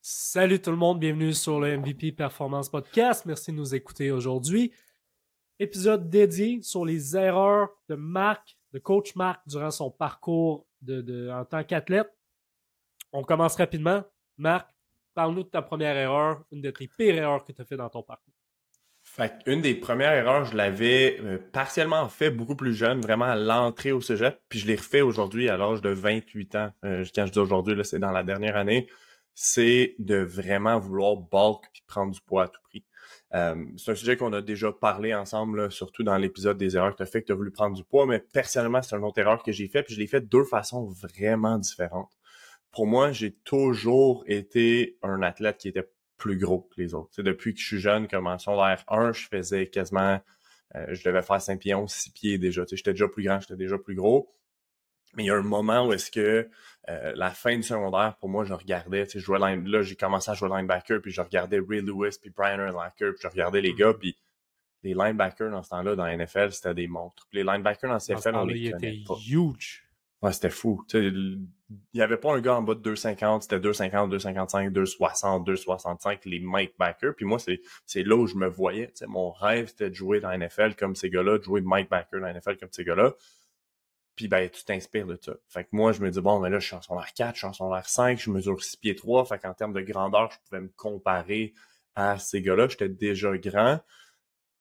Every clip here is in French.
Salut tout le monde, bienvenue sur le MVP Performance Podcast. Merci de nous écouter aujourd'hui. Épisode dédié sur les erreurs de Marc, de coach Marc durant son parcours de, en tant qu'athlète. On commence rapidement. Marc, parle-nous de ta première erreur, une de tes pires erreurs que tu as fait dans ton parcours. Fait une des premières erreurs, je l'avais euh, partiellement fait beaucoup plus jeune, vraiment à l'entrée au cégep, puis je l'ai refait aujourd'hui à l'âge de 28 ans. Euh, quand je dis aujourd'hui, c'est dans la dernière année c'est de vraiment vouloir bulk puis prendre du poids à tout prix. Euh, c'est un sujet qu'on a déjà parlé ensemble, surtout dans l'épisode des erreurs que tu as fait, que tu as voulu prendre du poids, mais personnellement, c'est une autre erreur que j'ai fait, puis je l'ai fait de deux façons vraiment différentes. Pour moi, j'ai toujours été un athlète qui était plus gros que les autres. depuis que je suis jeune, comme en secondaire 1, je faisais quasiment, euh, je devais faire 5 pieds 11, 6 pieds déjà. J'étais déjà plus grand, j'étais déjà plus gros. Mais il y a un moment où est-ce que euh, la fin du secondaire, pour moi, je regardais, tu sais, je jouais là, j'ai commencé à jouer linebacker, puis je regardais Ray Lewis, puis Brian Urlacher, puis je regardais les gars, mm-hmm. puis les linebackers dans ce temps-là, dans la NFL, c'était des montres. Puis les linebackers dans la CFL, on les connaît pas. huge. Ouais, c'était fou. Tu sais, il n'y avait pas un gars en bas de 2,50, c'était 2,50, 2,55, 2,60, 2,65, les Mike Backer. Puis moi, c'est, c'est là où je me voyais. Mon rêve, c'était de jouer dans la NFL comme ces gars-là, de jouer Mike Backer dans la NFL comme ces gars-là. Puis ben, tu t'inspires de ça. Fait que moi, je me dis, bon, mais là, je suis en son 4, je suis en son 5, je mesure 6 pieds 3. Fait qu'en termes de grandeur, je pouvais me comparer à ces gars-là. J'étais déjà grand,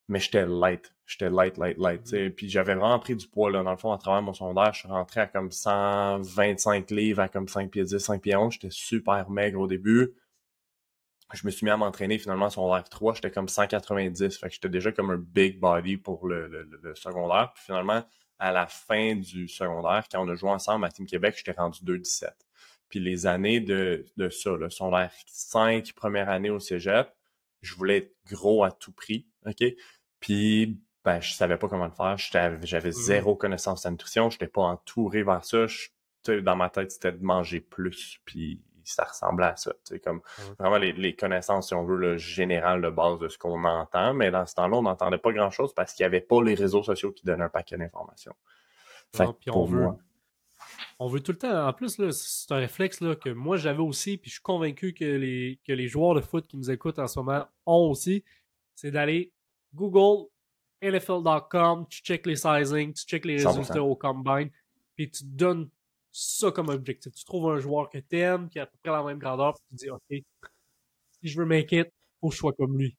mais j'étais light. J'étais light, light, light. T'sais. Puis j'avais vraiment pris du poids, là. Dans le fond, à travers mon sondage, je suis rentré à comme 125 livres, à comme 5 pieds 10, 5 pieds 11. J'étais super maigre au début. Je me suis mis à m'entraîner finalement son live 3, j'étais comme 190. Fait que j'étais déjà comme un big body pour le, le, le secondaire. Puis finalement, à la fin du secondaire, quand on a joué ensemble à Team Québec, j'étais rendu 2-17. Puis les années de, de ça, là, l'air 5, première année au cégep, je voulais être gros à tout prix, OK? Puis, ben, je savais pas comment le faire. J'avais mmh. zéro connaissance de nutrition. Je n'étais pas entouré vers ça. dans ma tête, c'était de manger plus. Puis, ça ressemblait à ça. C'est comme vraiment les, connaissances, si on veut, le général de base de ce qu'on entend. Mais dans ce temps-là, on n'entendait pas grand-chose parce qu'il n'y avait pas les réseaux sociaux qui donnaient un paquet d'informations. on veut, on veut tout le temps. En plus, c'est un réflexe là, que moi j'avais aussi, puis je suis convaincu que les, que les joueurs de foot qui nous écoutent en ce moment ont aussi. C'est d'aller Google, NFL.com, tu check les sizing, tu check les résultats au combine, puis tu donnes ça comme objectif. Tu trouves un joueur que tu aimes, qui a à peu près la même grandeur, puis tu dis, OK, si je veux make it, faut que je sois comme lui.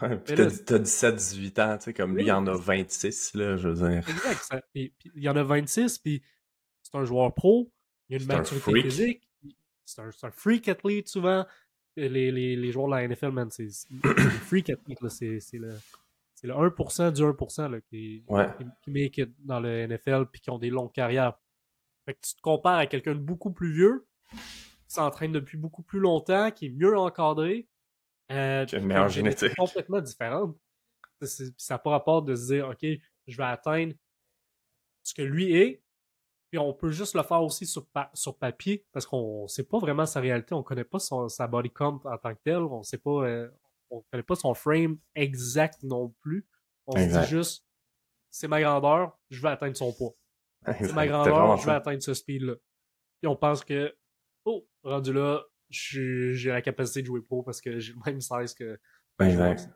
Ouais, puis t'as 17-18 ans, tu sais, comme lui, il y en a 26, là, je veux dire. Exact. il y en a 26, puis c'est un joueur pro, il y a une maturité physique, c'est un, un, freak athlete souvent. Les, les, les, joueurs de la NFL, man, c'est freak athlete, c'est le, le 1% du 1% là, qui, qui, qui make it dans le NFL puis qui ont des longues carrières. Fait que tu te compares à quelqu'un de beaucoup plus vieux, qui s'entraîne depuis beaucoup plus longtemps, qui est mieux encadré. Euh, qui a une meilleure génétique. complètement différente. Ça n'a pas rapport de se dire, OK, je vais atteindre ce que lui est. Puis on peut juste le faire aussi sur, sur papier, parce qu'on ne sait pas vraiment sa réalité. On ne connaît pas son, sa body count en tant que tel. On sait pas, euh, on connaît pas son frame exact non plus. On se dit juste, c'est ma grandeur, je vais atteindre son poids. C'est ma grandeur, je vais atteindre ce speed-là. Et on pense que, oh, rendu là, j'ai la capacité de jouer pro parce que j'ai le même size que. Ben, exact.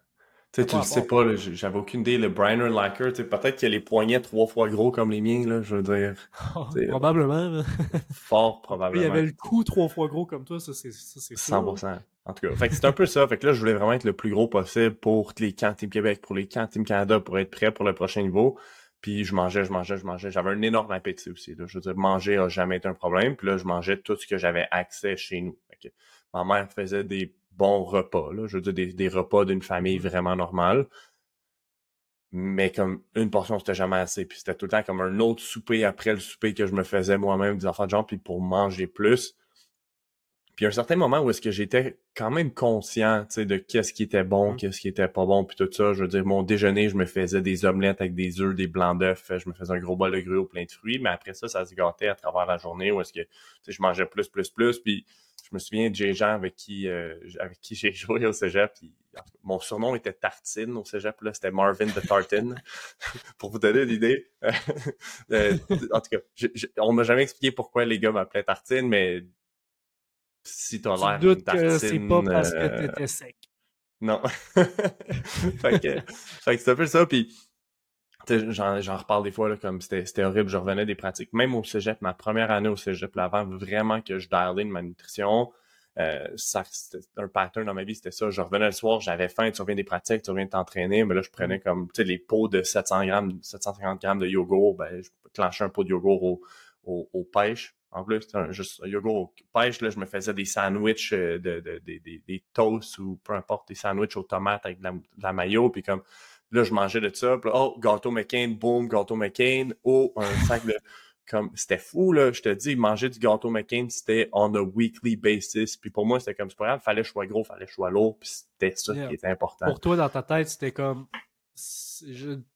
Tu sais, tu le sais pas, j'avais aucune idée. Le Brian Lacker, peut-être qu'il a les poignets trois fois gros comme les miens, là, je veux dire. probablement. fort probablement. Il y avait le cou trois fois gros comme toi, ça c'est 100%. En tout cas, fait c'est un peu ça. Fait que là, je voulais vraiment être le plus gros possible pour les camps Team Québec, pour les camps Team Canada, pour être prêt pour le prochain niveau. Puis je mangeais, je mangeais, je mangeais. J'avais un énorme appétit aussi. Là. Je veux dire, manger a jamais été un problème. Puis là, je mangeais tout ce que j'avais accès chez nous. Ma mère faisait des bons repas. Là. Je veux dire, des, des repas d'une famille vraiment normale. Mais comme une portion, c'était jamais assez. Puis c'était tout le temps comme un autre souper après le souper que je me faisais moi-même des enfants de genre. Puis pour manger plus, puis à un certain moment où est-ce que j'étais quand même conscient de qu'est-ce qui était bon, mmh. qu'est-ce qui était pas bon, puis tout ça. Je veux dire, mon déjeuner, je me faisais des omelettes avec des œufs, des blancs d'œufs, je me faisais un gros bol de gruau plein de fruits, mais après ça, ça se gâtait à travers la journée où est-ce que je mangeais plus, plus, plus, puis je me souviens de gens avec qui euh, avec qui j'ai joué au cégep, puis mon surnom était Tartine au cégep, là, c'était Marvin de Tartine, pour vous donner l'idée. Euh, en tout cas, on m'a jamais expliqué pourquoi les gars m'appelaient Tartine, mais si t'as l'air doutes que c'est pas parce que euh, t'étais sec. Non. fait que, fait que c'est un peu ça, puis j'en, reparle des fois, là, comme c'était, horrible, je revenais des pratiques. Même au cégep, ma première année au cégep, là, avant vraiment que je dialais de ma nutrition, euh, ça, un pattern dans ma vie, c'était ça. Je revenais le soir, j'avais faim, tu reviens des pratiques, tu reviens t'entraîner, mais là, je prenais comme, tu sais, les pots de 700 grammes, 750 grammes de yogourt, ben, je clenchais un pot de yogourt au, au, au pêche. En plus, juste un yogourt au pêche, là, je me faisais des sandwichs, euh, de, de, des- toasts ou peu importe, des sandwichs aux tomates avec de la, la mayo, puis comme, là, je mangeais de ça, puis là, oh, gâteau McCain, boum, gâteau McCain, oh, un sac de, comme, c'était fou, là, je te dis, manger du gâteau McCain, c'était on a weekly basis, puis pour moi, c'était comme, c'est pas grave, fallait que je sois gros, fallait que je sois lourd, puis c'était ça Yeah. qui était important. Pour toi, dans ta tête, c'était comme.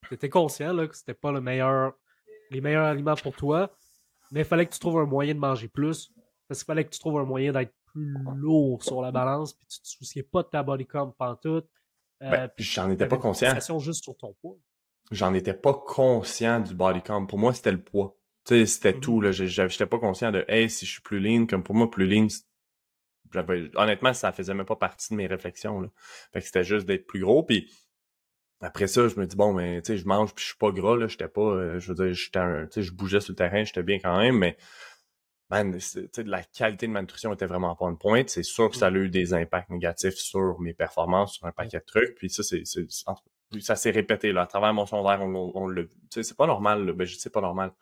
T'étais conscient là, que c'était pas le meilleur, les meilleurs aliments pour toi, mais il fallait que tu trouves un moyen de manger plus. Parce qu'il fallait que tu trouves un moyen d'être plus lourd sur la balance, puis tu te souciais pas de ta body comp pantoute. Euh, Ben, j'en étais pas conscient. juste sur ton poids. j'en étais pas conscient du body count. Pour moi, c'était le poids. Tu sais, c'était Mhm. tout, là. J'étais pas conscient de, hey, si je suis plus lean, comme pour moi, plus lean, honnêtement, ça faisait même pas partie de mes réflexions, là. Fait que c'était juste d'être plus gros, puis après ça, je me dis, bon, mais, tu sais, je mange, puis je suis pas gras, là. J'étais pas, euh, je veux dire, j'étais un, tu sais, je bougeais sur le terrain, j'étais bien quand même, mais, man, sais, la qualité de ma nutrition était vraiment pas une pointe. C'est sûr que ça a eu des impacts négatifs sur mes performances, sur un paquet de trucs, puis ça, c'est, en ça s'est répété là à travers mon secondaire on, on le c'est pas normal là. ben je dis pas normal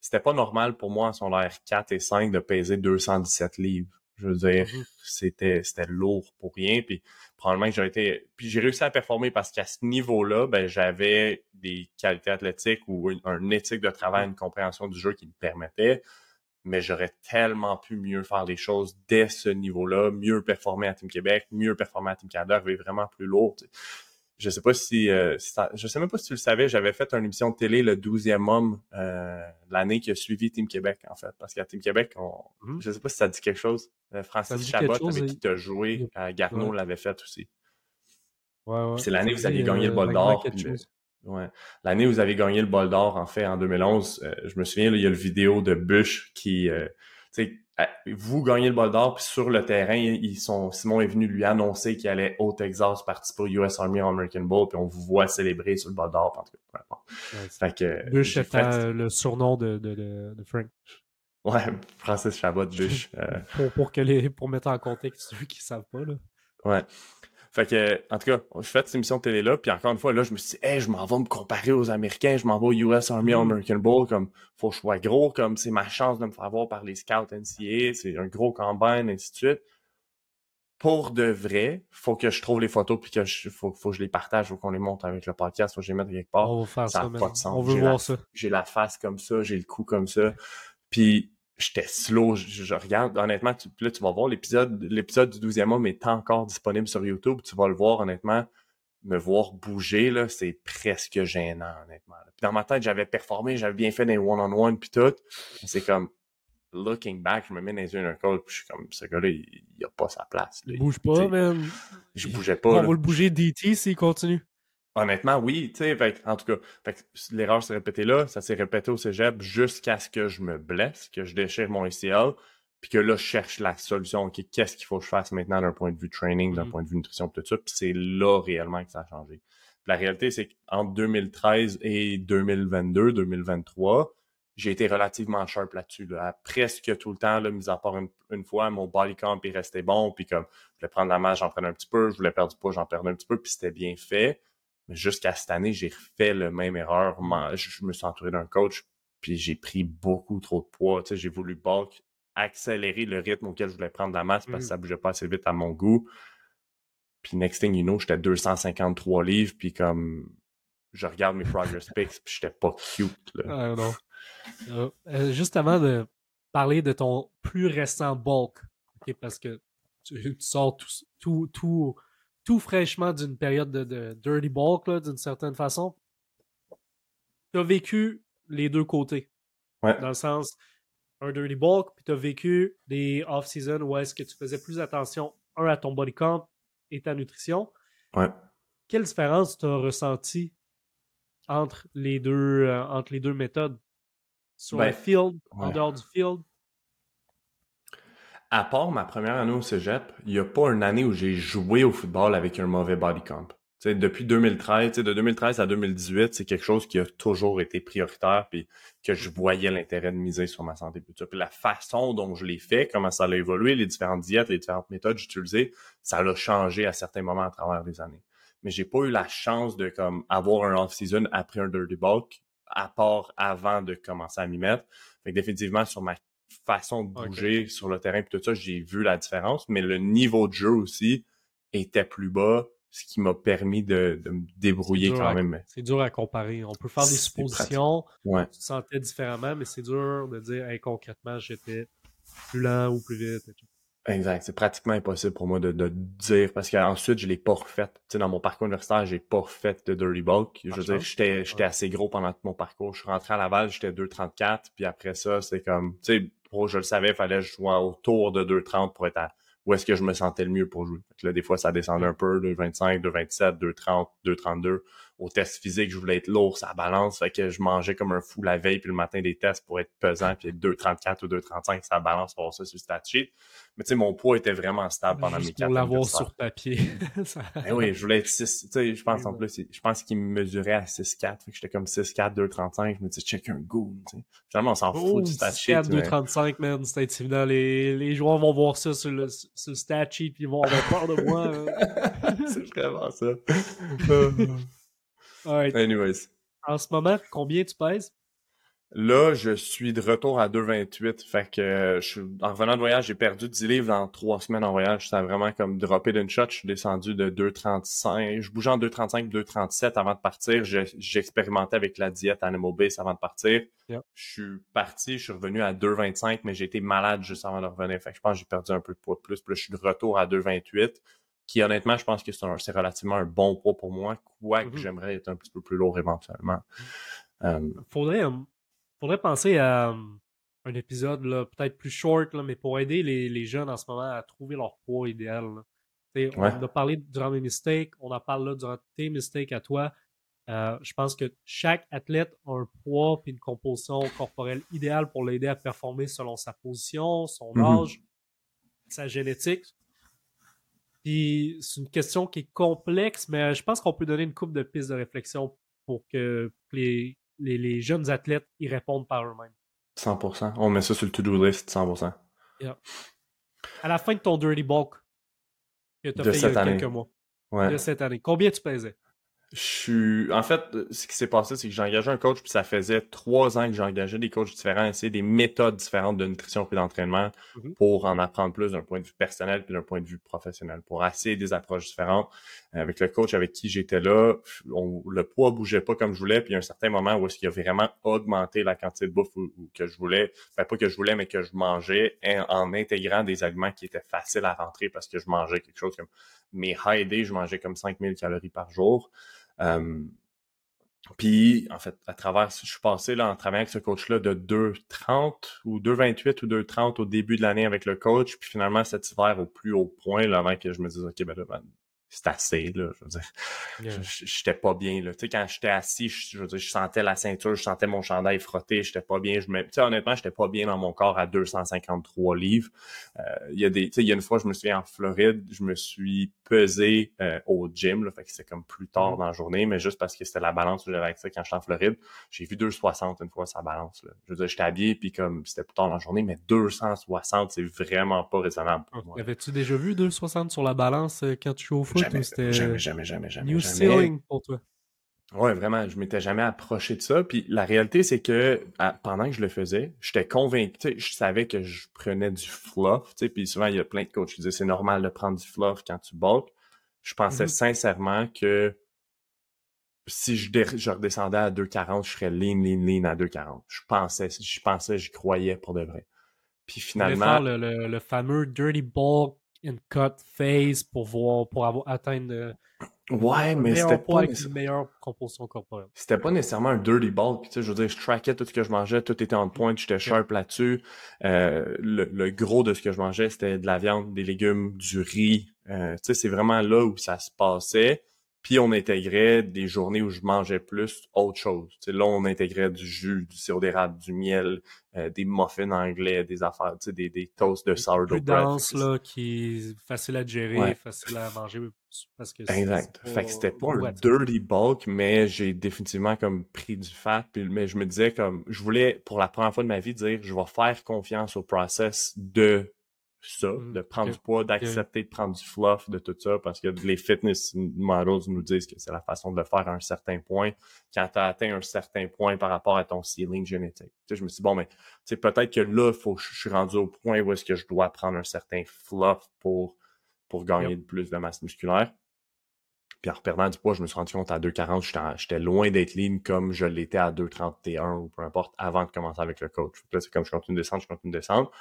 c'était pas normal pour moi en secondaire 4 et 5 de peser 217 livres je veux dire Mhm. c'était c'était lourd pour rien puis probablement que j'ai été puis j'ai réussi à performer parce qu'à ce niveau-là ben j'avais des qualités athlétiques ou une, un éthique de travail une compréhension du jeu qui me permettait mais j'aurais tellement pu mieux faire les choses dès ce niveau-là, mieux performer à Team Québec, mieux performer à Team Canada, arriver vraiment plus lourd. Je sais pas si, euh, si je sais même pas si tu le savais, j'avais fait une émission de télé le 12e homme euh, l'année qui a suivi Team Québec en fait parce qu'à Team Québec on Mhm. je sais pas si ça dit quelque chose Euh, Francis Chabot quelque chose, avec et- qui tu as joué à Garneau Ouais. l'avait fait aussi Ouais, ouais. c'est l'année où vous aviez gagné le euh, bol d'or. Ouais. L'année où vous avez gagné le bol d'or, en fait, en 2011, euh, je me souviens, là, il y a le vidéo de Bush qui, euh, vous gagnez le bol d'or, puis sur le terrain, ils sont, Simon est venu lui annoncer qu'il allait au Texas participer au US Army American Bowl, puis on vous voit célébrer sur le bol d'or, puis en tout cas, peu importe. Ouais, c'est- Fait que, Bush étant fait- euh, le surnom de, de, de, de Frank. ouais, Francis Chabot, Bush, euh, Pour, pour, que les, pour mettre en contexte ceux qui savent pas. Là. Ouais. Fait que, en tout cas, je fais cette émission de télé-là, puis encore une fois, là, je me suis dit, hey, je m'en vais me comparer aux Américains, je m'en vais au US Army Mm. American Bowl, comme, faut que je sois gros, comme, c'est ma chance de me faire voir par les scouts NCAA, c'est un gros combine, ainsi de suite. Pour de vrai, faut que je trouve les photos, puis que je, faut, faut que je les partage, faut qu'on les monte avec le podcast, faut que je les mette quelque part on va faire ça ça, a pas de sens. On veut voir la- ça. j'ai la face comme ça, j'ai le cou comme ça. Puis j'étais slow, je, je regarde, honnêtement, tu, là, tu vas voir l'épisode, l'épisode du 12e homme est encore disponible sur YouTube, tu vas le voir, honnêtement, me voir bouger, là, c'est presque gênant, honnêtement. Puis dans ma tête, j'avais performé, j'avais bien fait des one-on-one, puis tout. C'est comme, looking back, je me mets dans les yeux d'un coach, puis je suis comme, ce gars-là, il, il a pas sa place. là. Il bouge pas, man. Je bougeais On pas, va là. le bouger DT s'il continue. Honnêtement, oui, tu sais, fait en tout cas, l'erreur s'est répétée là, ça s'est répété au cégep jusqu'à ce que je me blesse, que je déchire mon ACL, puis que là, je cherche la solution, ok, qu'est-ce qu'il faut que je fasse maintenant d'un point de vue training, d'un Mhm. point de vue nutrition, tout ça, puis c'est là réellement que ça a changé. La réalité, c'est qu'entre 2013 et 2022, 2023, j'ai été relativement sharp là-dessus, là, presque tout le temps, là, mis à part une, une fois, mon body camp est resté bon, puis comme, je voulais prendre la masse, j'en prenais un petit peu, je voulais perdre du poids, j'en perdais un petit peu, puis c'était bien fait. Mais jusqu'à cette année, j'ai refait le même erreur. Je, me suis entouré d'un coach, puis j'ai pris beaucoup trop de poids. Tu sais, j'ai voulu bulk, accélérer le rythme auquel je voulais prendre la masse parce que Mhm. ça bougeait pas assez vite à mon goût. Puis next thing you know, j'étais 253 livres, puis comme je regarde mes progress pics, puis j'étais pas cute. Là. Ah, non. Euh, euh, juste avant de parler de ton plus récent bulk, parce que tu, tu sors tout, tout, tout, tout fraîchement d'une période de, de dirty bulk, d'une certaine façon. Tu as vécu les deux côtés. Ouais. Dans le sens, un dirty bulk, puis tu as vécu des off-season où est-ce que tu faisais plus attention, un, à ton body comp et ta nutrition. Ouais. Quelle différence tu as ressenti entre les deux, euh, entre les deux méthodes? Sur Ben, le field, en dehors du field? À part ma première année au cégep, il n'y a pas une année où j'ai joué au football avec un mauvais body comp. T'sais, depuis 2013, de 2013 à 2018, c'est quelque chose qui a toujours été prioritaire, puis que je voyais l'intérêt de miser sur ma santé. Puis, la façon dont je l'ai fait, comment ça a évolué, les différentes diètes, les différentes méthodes utilisées, ça l'a changé à certains moments à travers les années. Mais j'ai pas eu la chance de comme avoir un off-season après un dirty bulk, à part avant de commencer à m'y mettre. Fait que définitivement, sur ma façon de bouger sur le terrain, puis tout ça, j'ai vu la différence. Mais le niveau de jeu aussi était plus bas ce qui m'a permis de, de, me débrouiller quand même. C'est dur à comparer. On peut faire des suppositions, ouais. tu te sentais différemment, mais c'est dur de dire concrètement j'étais plus lent ou plus vite. Exact. C'est pratiquement impossible pour moi de, de dire parce qu'ensuite, je l'ai pas refait. Tu sais, dans mon parcours universitaire, j'ai pas refait de Dirty Bulk. Je veux dire, j'étais, j'étais assez gros pendant tout mon parcours. Je suis rentré à Laval, j'étais 2,34. Puis après ça, c'est comme, tu sais, je le savais, il fallait que je sois autour de 2,30 pour être à où est-ce que je me sentais le mieux pour jouer. là, des fois, ça descendait un peu, de 25, de 27, de 30, de 32. Au test physique, je voulais être lourd, ça balance. Fait que je mangeais comme un fou la veille, puis le matin des tests pour être pesant, puis être 2,34 ou 2,35, ça balance pour ça sur le stat sheet. Mais tu sais, mon poids était vraiment stable pendant mes quatre Pour l'avoir sur papier. ben oui, je voulais être 6, tu sais, je pense en plus, je pense qu'il me mesurait à 6,4. Fait que j'étais comme 6,4, 2,35. Je me disais, check un goût, tu sais. Finalement, on s'en fout oh, du stat sheet. 6,4, 2,35, man, c'était évident. Les, les joueurs vont voir ça sur le, sur le stat sheet, puis ils vont avoir peur de moi. Hein. C'est vraiment ça. Anyways. En ce moment, combien tu pèses? Là, je suis de retour à 2,28. Fait que euh, je suis, en revenant de voyage, j'ai perdu 10 livres dans trois semaines en voyage. Ça a vraiment comme droppé d'une shot. Je suis descendu de 2,35. Je bougeais en 2,35, 2,37 avant de partir. J'expérimentais avec la diète Animal Base avant de partir. Je suis parti, je suis revenu à 2,25, mais j'ai été malade juste avant de revenir. Fait que je pense que j'ai perdu un peu de poids de plus. Puis là, je suis de retour à 2,28 qui honnêtement, je pense que c'est relativement un bon poids pour moi, quoique mm-hmm. j'aimerais être un petit peu plus lourd éventuellement. Euh, faudrait, euh, faudrait penser à euh, un épisode peut-être plus short, là, mais pour aider les, les, jeunes en ce moment à trouver leur poids idéal. On a parlé durant mes mistakes, on en parle là durant tes mistakes à toi. Euh, je pense que chaque athlète a un poids et une composition corporelle idéale pour l'aider à performer selon sa position, son mm-hmm. âge, sa génétique. Puis c'est une question qui est complexe, mais je pense qu'on peut donner une coupe de pistes de réflexion pour que les, les, jeunes athlètes y répondent par eux-mêmes. 100%. On met ça sur le to-do list, 100%. À la fin de ton Dirty Bulk, que tu as fait il y a quelques mois, de cette année, combien tu pesais? Je suis. En fait, ce qui s'est passé, c'est que j'ai engagé un coach, puis ça faisait trois ans que j'engageais des coachs différents, essayer des méthodes différentes de nutrition et d'entraînement mm-hmm. pour en apprendre plus d'un point de vue personnel puis d'un point de vue professionnel, pour essayer des approches différentes. Avec le coach avec qui j'étais là, le poids bougeait pas comme je voulais, puis il y a un certain moment où est-ce qu'il a vraiment augmenté la quantité de bouffe que je voulais, enfin, pas que je voulais, mais que je mangeais en, intégrant des aliments qui étaient faciles à rentrer parce que je mangeais quelque chose comme mes high days, je mangeais comme 5000 calories par jour. Puis, en fait, à travers, je suis passé là, en travaillant avec ce coach-là de 2,30 ou 2,28 ou 2,30 au début de l'année avec le coach. Puis finalement, cet hiver au plus haut point, là, avant que je me dise, OK, ben là, ben, c'est assez, là. Je veux dire, j'étais pas bien, là. Tu sais, quand j'étais assis, je, veux dire, je sentais la ceinture, je sentais mon chandail frotter, j'étais pas bien. Je me, tu sais, honnêtement, j'étais pas bien dans mon corps à 253 livres. Euh, il y a des, tu sais, il y a une fois, je me souviens en Floride, je me suis pesé euh, au gym, là. Fait que c'était comme plus tard mm. dans la journée, mais juste parce que c'était la balance que j'avais avec ça quand j'étais en Floride. J'ai vu 260 une fois, sa balance, là. Je veux dire, j'étais habillé, puis comme c'était plus tard dans la journée, mais 260, c'est vraiment pas raisonnable pour Avais-tu déjà vu 260 sur la balance euh, quand tu joues au foot? Jamais, jamais, jamais, jamais, jamais. New ceiling pour toi. Ouais, vraiment, je m'étais jamais approché de ça. Puis la réalité, c'est que pendant que je le faisais, j'étais convaincu, je savais que je prenais du fluff, puis souvent, il y a plein de coachs qui disaient c'est normal de prendre du fluff quand tu bulk. Je pensais mm-hmm. sincèrement que si je, je redescendais à 2,40, je serais lean, lean, lean à 2,40. Je pensais, je pensais, j'y croyais pour de vrai. Puis finalement... le, le, fameux dirty bulk une cut phase pour voir, pour avoir atteindre euh, ouais, mais c'était pas une meilleure composition corporelle. C'était pas nécessairement un dirty bulk. Tu sais, je veux dire, je trackais tout ce que je mangeais, tout était en point, j'étais sharp là-dessus. Euh, le, gros de ce que je mangeais, c'était de la viande, des légumes, du riz. Euh, tu sais, c'est vraiment là où ça se passait. Puis on intégrait des journées où je mangeais plus autre chose. sais, là, on intégrait du jus, du sirop d'érable, du miel, euh, des muffins anglais, des affaires, des, des toasts de sourdough bread. dense, là, qui est facile à gérer, facile à manger. Parce que exact. Fait que c'était pas un dirty bulk, mais j'ai définitivement comme pris du fat. Puis, mais je me disais comme, je voulais pour la première fois de ma vie dire, je vais faire confiance au process de ça, mmh, de prendre du poids, d'accepter de prendre du fluff, de tout ça, parce que les fitness models nous disent que c'est la façon de le faire à un certain point, quand tu as atteint un certain point par rapport à ton ceiling génétique. Tu sais, je me suis dit, bon, mais peut-être que là, faut, je suis rendu au point où est-ce que je dois prendre un certain fluff pour, pour gagner plus de masse musculaire. Puis en reperdant du poids, je me suis rendu compte à 2,40, j'étais loin d'être lean comme je l'étais à 2,31 ou peu importe avant de commencer avec le coach. Là, c'est comme je continue de descendre, je continue de descendre.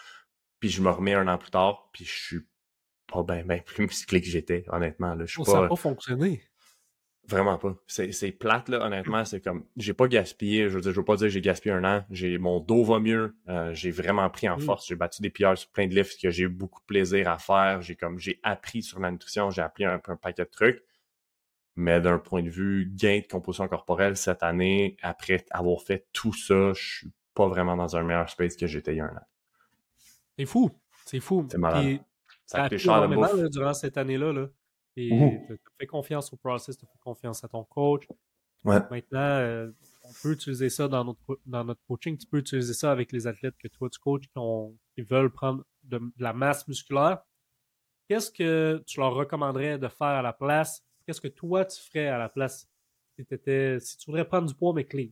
Puis je me remets un an plus tard, puis je suis pas bien ben plus musclé que j'étais, honnêtement. Là. Je suis oh, pas... Ça n'a pas fonctionné. Vraiment pas. C'est plate, là, honnêtement. C'est comme, j'ai pas gaspillé, je veux dire, je veux pas dire que j'ai gaspillé un an. J'ai, mon dos va mieux. Euh, j'ai vraiment pris en mm. force. J'ai battu des pierres sur plein de lifts que j'ai eu beaucoup de plaisir à faire. J'ai comme, j'ai appris sur la nutrition, j'ai appris un, un paquet de trucs. Mais d'un point de vue gain de composition corporelle cette année, après avoir fait tout ça, je suis pas vraiment dans un meilleur space que j'étais il y a un an. C'est fou. C'est fou. C'est malade. ça a pris énormément durant cette année-là. Là. Et tu as fait confiance au process, tu as fait confiance à ton coach. Ouais. Maintenant, euh, on peut utiliser ça dans notre, dans notre coaching. Tu peux utiliser ça avec les athlètes que toi tu coaches qui, veulent prendre de, la masse musculaire. Qu'est-ce que tu leur recommanderais de faire à la place? Qu'est-ce que toi tu ferais à la place si, si tu voudrais prendre du poids mais clean?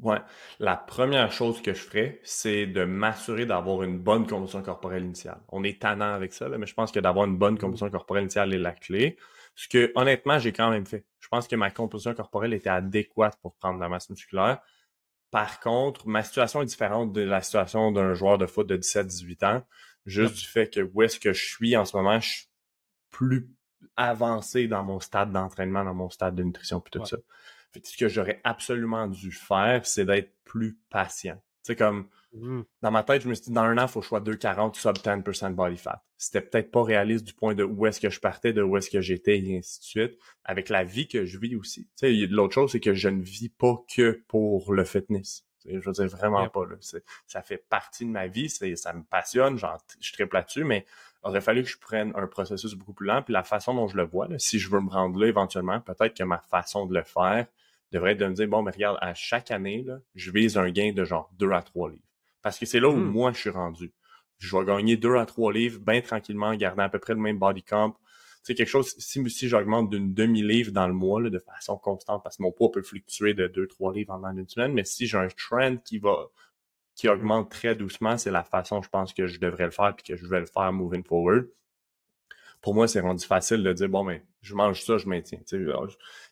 Ouais. La première chose que je ferais, c'est de m'assurer d'avoir une bonne composition corporelle initiale. On est tannant avec ça, mais je pense que d'avoir une bonne mmh. composition corporelle initiale est la clé. Ce que, honnêtement, j'ai quand même fait. Je pense que ma composition corporelle était adéquate pour prendre la masse musculaire. Par contre, ma situation est différente de la situation d'un joueur de foot de 17-18 ans. Juste du fait que où est-ce que je suis en ce moment, je suis plus avancé dans mon stade d'entraînement, dans mon stade de nutrition, puis tout ça ce que j'aurais absolument dû faire, c'est d'être plus patient. Tu sais, comme, mmh. dans ma tête, je me suis dit, dans un an, il faut que je sois 2,40 sub 10% body fat. C'était peut-être pas réaliste du point de où est-ce que je partais, de où est-ce que j'étais, et ainsi de suite. Avec la vie que je vis aussi. Tu sais, l'autre chose, c'est que je ne vis pas que pour le fitness. je veux dire, vraiment pas, là. Ça fait partie de ma vie, ça me passionne, genre, je triple là-dessus, mais il aurait fallu que je prenne un processus beaucoup plus lent. Puis la façon dont je le vois, là, si je veux me rendre là éventuellement, peut-être que ma façon de le faire, devrait être de me dire, bon, mais regarde, à chaque année, là, je vise un gain de genre 2 à 3 livres. Parce que c'est là où hmm. moi, je suis rendu. Je vais gagner 2 à 3 livres bien tranquillement, gardant à peu près le même body comp. C'est quelque chose, si, si j'augmente d'une demi-livre dans le mois, là, de façon constante, parce que mon poids peut fluctuer de 2-3 livres en une semaine, mais si j'ai un trend qui va qui augmente très doucement, c'est la façon, je pense, que je devrais le faire puis que je vais le faire moving forward pour moi, c'est rendu facile de dire, bon, mais je mange ça, je maintiens. il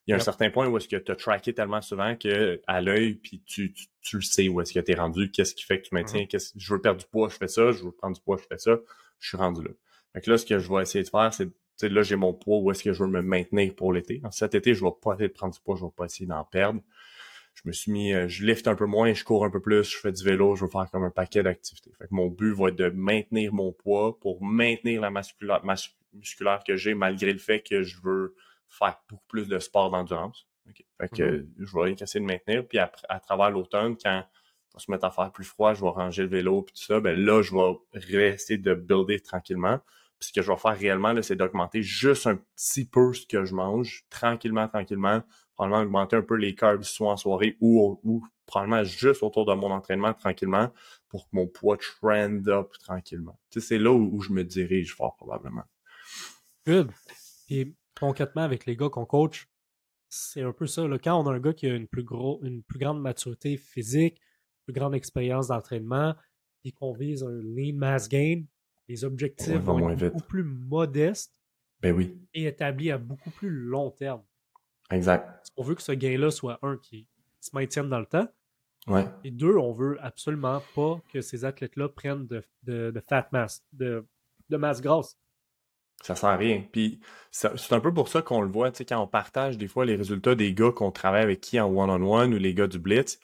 y a un certain point où est-ce que tu as tracké tellement souvent que à l'œil, puis tu, tu, le sais où est-ce que tu es rendu, qu'est-ce qui fait que tu maintiens, qu'est-ce, je veux perdre du poids, je fais ça, je veux prendre du poids, je fais ça, je suis rendu là. Fait là, ce que je vais essayer de faire, c'est, là, j'ai mon poids, où est-ce que je veux me maintenir pour l'été. Cet été, je vais pas essayer de prendre du poids, je vais pas essayer d'en perdre. Je me suis mis, euh, je lift un peu moins, je cours un peu plus, je fais du vélo, je veux faire comme un paquet d'activités. Fait que mon but va être de maintenir mon poids pour maintenir la masse musculaire que j'ai malgré le fait que je veux faire beaucoup plus de sport d'endurance. Fait que mm-hmm. je vais essayer de maintenir. Puis à, à travers l'automne, quand on va se mettre à faire plus froid, je vais ranger le vélo puis tout ça, ben là, je vais rester de builder tranquillement. Puis ce que je vais faire réellement, c'est d'augmenter juste un petit peu ce que je mange, tranquillement, tranquillement. Probablement augmenter un peu les carbs soit en soirée ou, ou probablement juste autour de mon entraînement tranquillement pour que mon poids trend up tranquillement. Tu sais, c'est là où, je me dirige fort probablement. Good. Et concrètement, avec les gars qu'on coach, c'est un peu ça. Là. Quand on a un gars qui a une plus, gros, une plus grande maturité physique, une plus grande expérience d'entraînement, et qu'on vise un lean mass gain, les objectifs vont être beaucoup plus modestes ben oui. et établis à beaucoup plus long terme. Exact. On veut que ce gain-là soit un qui se maintienne dans le temps. Ouais. Et deux, on veut absolument pas que ces athlètes-là prennent de, de, fat mass, de, de masse grasse. Ça sert à rien. Puis c'est un peu pour ça qu'on le voit, tu sais, quand on partage des fois les résultats des gars qu'on travaille avec qui en one-on-one ou les gars du Blitz.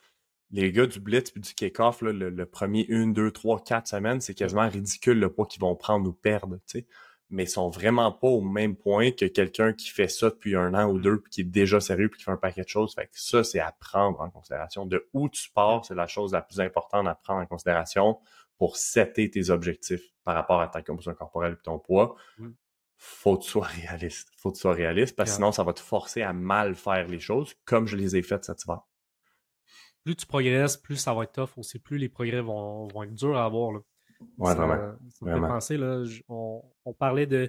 Les gars du Blitz puis du kick-off, le, premier une, deux, trois, quatre semaines, c'est quasiment ridicule le poids qu'ils vont prendre ou perdre. Tu sais. mais ils sont vraiment pas au même point que quelqu'un qui fait ça depuis un an ou deux, puis qui est déjà sérieux, puis qui fait un paquet de choses. Fait que ça, c'est à prendre en considération. De où tu pars, c'est la chose la plus importante à prendre en considération pour setter tes objectifs par rapport à ta composition corporelle et ton poids. Faut que tu sois réaliste. Faut que tu sois réaliste, parce que sinon, ça va te forcer à mal faire les choses, comme je les ai faites cet hiver. Plus tu progresses, plus ça va être tough aussi, plus les progrès vont, vont être durs à avoir. Là. Ouais, vraiment. Ça me fait penser, là, on, parlait de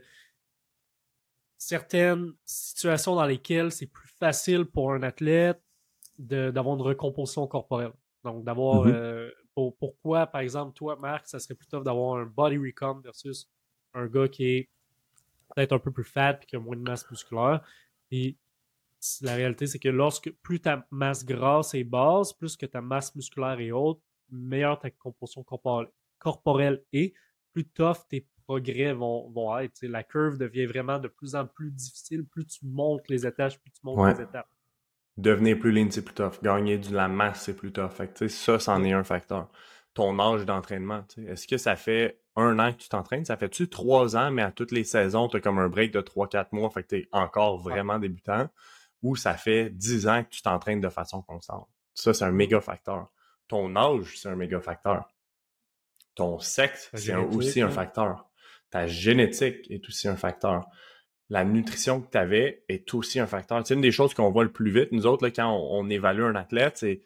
certaines situations dans lesquelles c'est plus facile pour un athlète d'avoir une recomposition corporelle. Donc, d'avoir. Mm-hmm. Euh, pourquoi, par exemple, toi, Marc, ça serait plus tough d'avoir un body recon versus un gars qui est peut-être un peu plus fat et qui a moins de masse musculaire. Et la réalité, c'est que lorsque plus ta masse grasse est basse, plus que ta masse musculaire est haute, meilleure ta composition corporelle corporel et plus tough tes progrès vont, vont être. la curve devient vraiment de plus en plus difficile. Plus tu montes les étages, plus tu montes les étapes. Devenir plus lean, c'est plus tough. Gagner de la masse, c'est plus tough. Fait ça, c'en est un facteur. Ton âge d'entraînement, est-ce que ça fait un an que tu t'entraînes? Ça fait-tu trois ans, mais à toutes les saisons, tu as comme un break de trois, quatre mois, fait que tu es encore vraiment débutant? Ou ça fait dix ans que tu t'entraînes de façon constante? Ça, c'est un méga facteur. Ton âge, c'est un méga facteur. Ton sexe, c'est aussi un facteur. Ta génétique est aussi un facteur. La nutrition que tu avais est aussi un facteur. C'est une des choses qu'on voit le plus vite, nous autres, là, quand on, évalue un athlète, c'est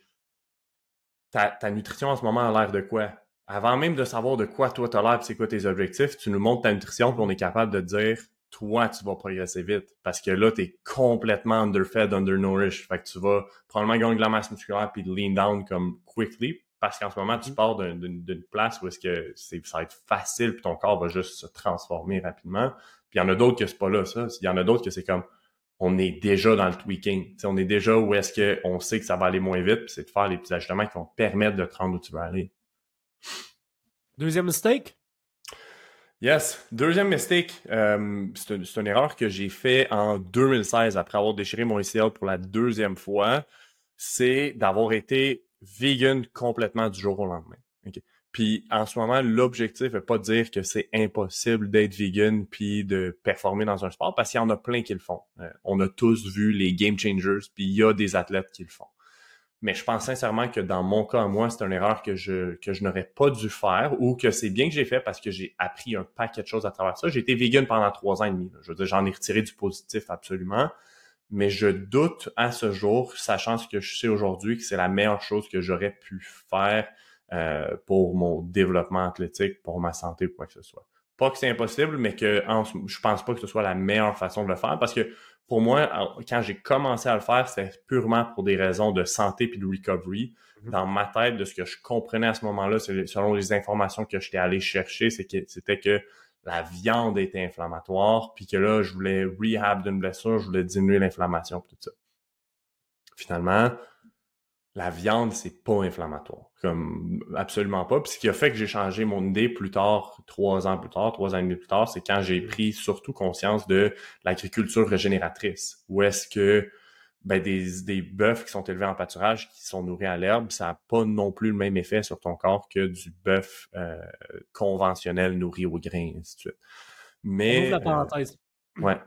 ta, nutrition en ce moment a l'air de quoi? Avant même de savoir de quoi toi tu as l'air et c'est quoi tes objectifs, tu nous montres ta nutrition puis on est capable de dire toi, tu vas progresser vite. Parce que là, tu es complètement underfed, undernourished. Fait que tu vas probablement gagner de la masse musculaire puis lean down comme quickly parce qu'en ce moment, tu mm. pars d'une place où est-ce que ça va être facile, puis ton corps va juste se transformer rapidement. Puis il y en a d'autres que c'est pas là, ça. Il y en a d'autres que c'est comme on est déjà dans le tweaking. on est déjà où est-ce qu'on sait que ça va aller moins vite, puis c'est de faire les petits ajustements qui vont te permettre de te rendre où tu veux aller. Deuxième mistake? Yes. Deuxième mistake, euh, c'est une, erreur que j'ai fait en 2016 après avoir déchiré mon ACL pour la deuxième fois. C'est d'avoir été vegan complètement du jour au lendemain. Puis en ce moment, l'objectif n'est pas de dire que c'est impossible d'être vegan puis de performer dans un sport parce qu'il y en a plein qui le font. Euh, on a tous vu les game changers puis il y a des athlètes qui le font. Mais je pense sincèrement que dans mon cas, moi, c'est une erreur que je, que je n'aurais pas dû faire ou que c'est bien que j'ai fait parce que j'ai appris un paquet de choses à travers ça. J'ai été vegan pendant trois ans et demi. Je veux dire, j'en ai retiré du positif absolument mais je doute à ce jour, sachant ce que je sais aujourd'hui, que c'est la meilleure chose que j'aurais pu faire euh, pour mon développement athlétique, pour ma santé quoi que ce soit. Pas que c'est impossible, mais que je pense pas que ce soit la meilleure façon de le faire parce que pour moi, quand j'ai commencé à le faire, c'était purement pour des raisons de santé puis de recovery. Mm-hmm. Dans ma tête, de ce que je comprenais à ce moment-là, selon les informations que j'étais allé chercher, c'était que la viande était inflammatoire, puis que là, je voulais rehab d'une blessure, je voulais diminuer l'inflammation, tout ça. Finalement, la viande, c'est pas inflammatoire. Comme absolument pas. Puis ce qui a fait que j'ai changé mon idée plus tard, trois ans plus tard, trois ans et demi plus tard, c'est quand j'ai mmh. pris surtout conscience de l'agriculture régénératrice. Où est-ce que ben, des, des bœufs qui sont élevés en pâturage, qui sont nourris à l'herbe, ça n'a pas non plus le même effet sur ton corps que du bœuf euh, conventionnel nourri au grain, et ainsi de suite. Mais, on ouvre la euh, parenthèse. ouais.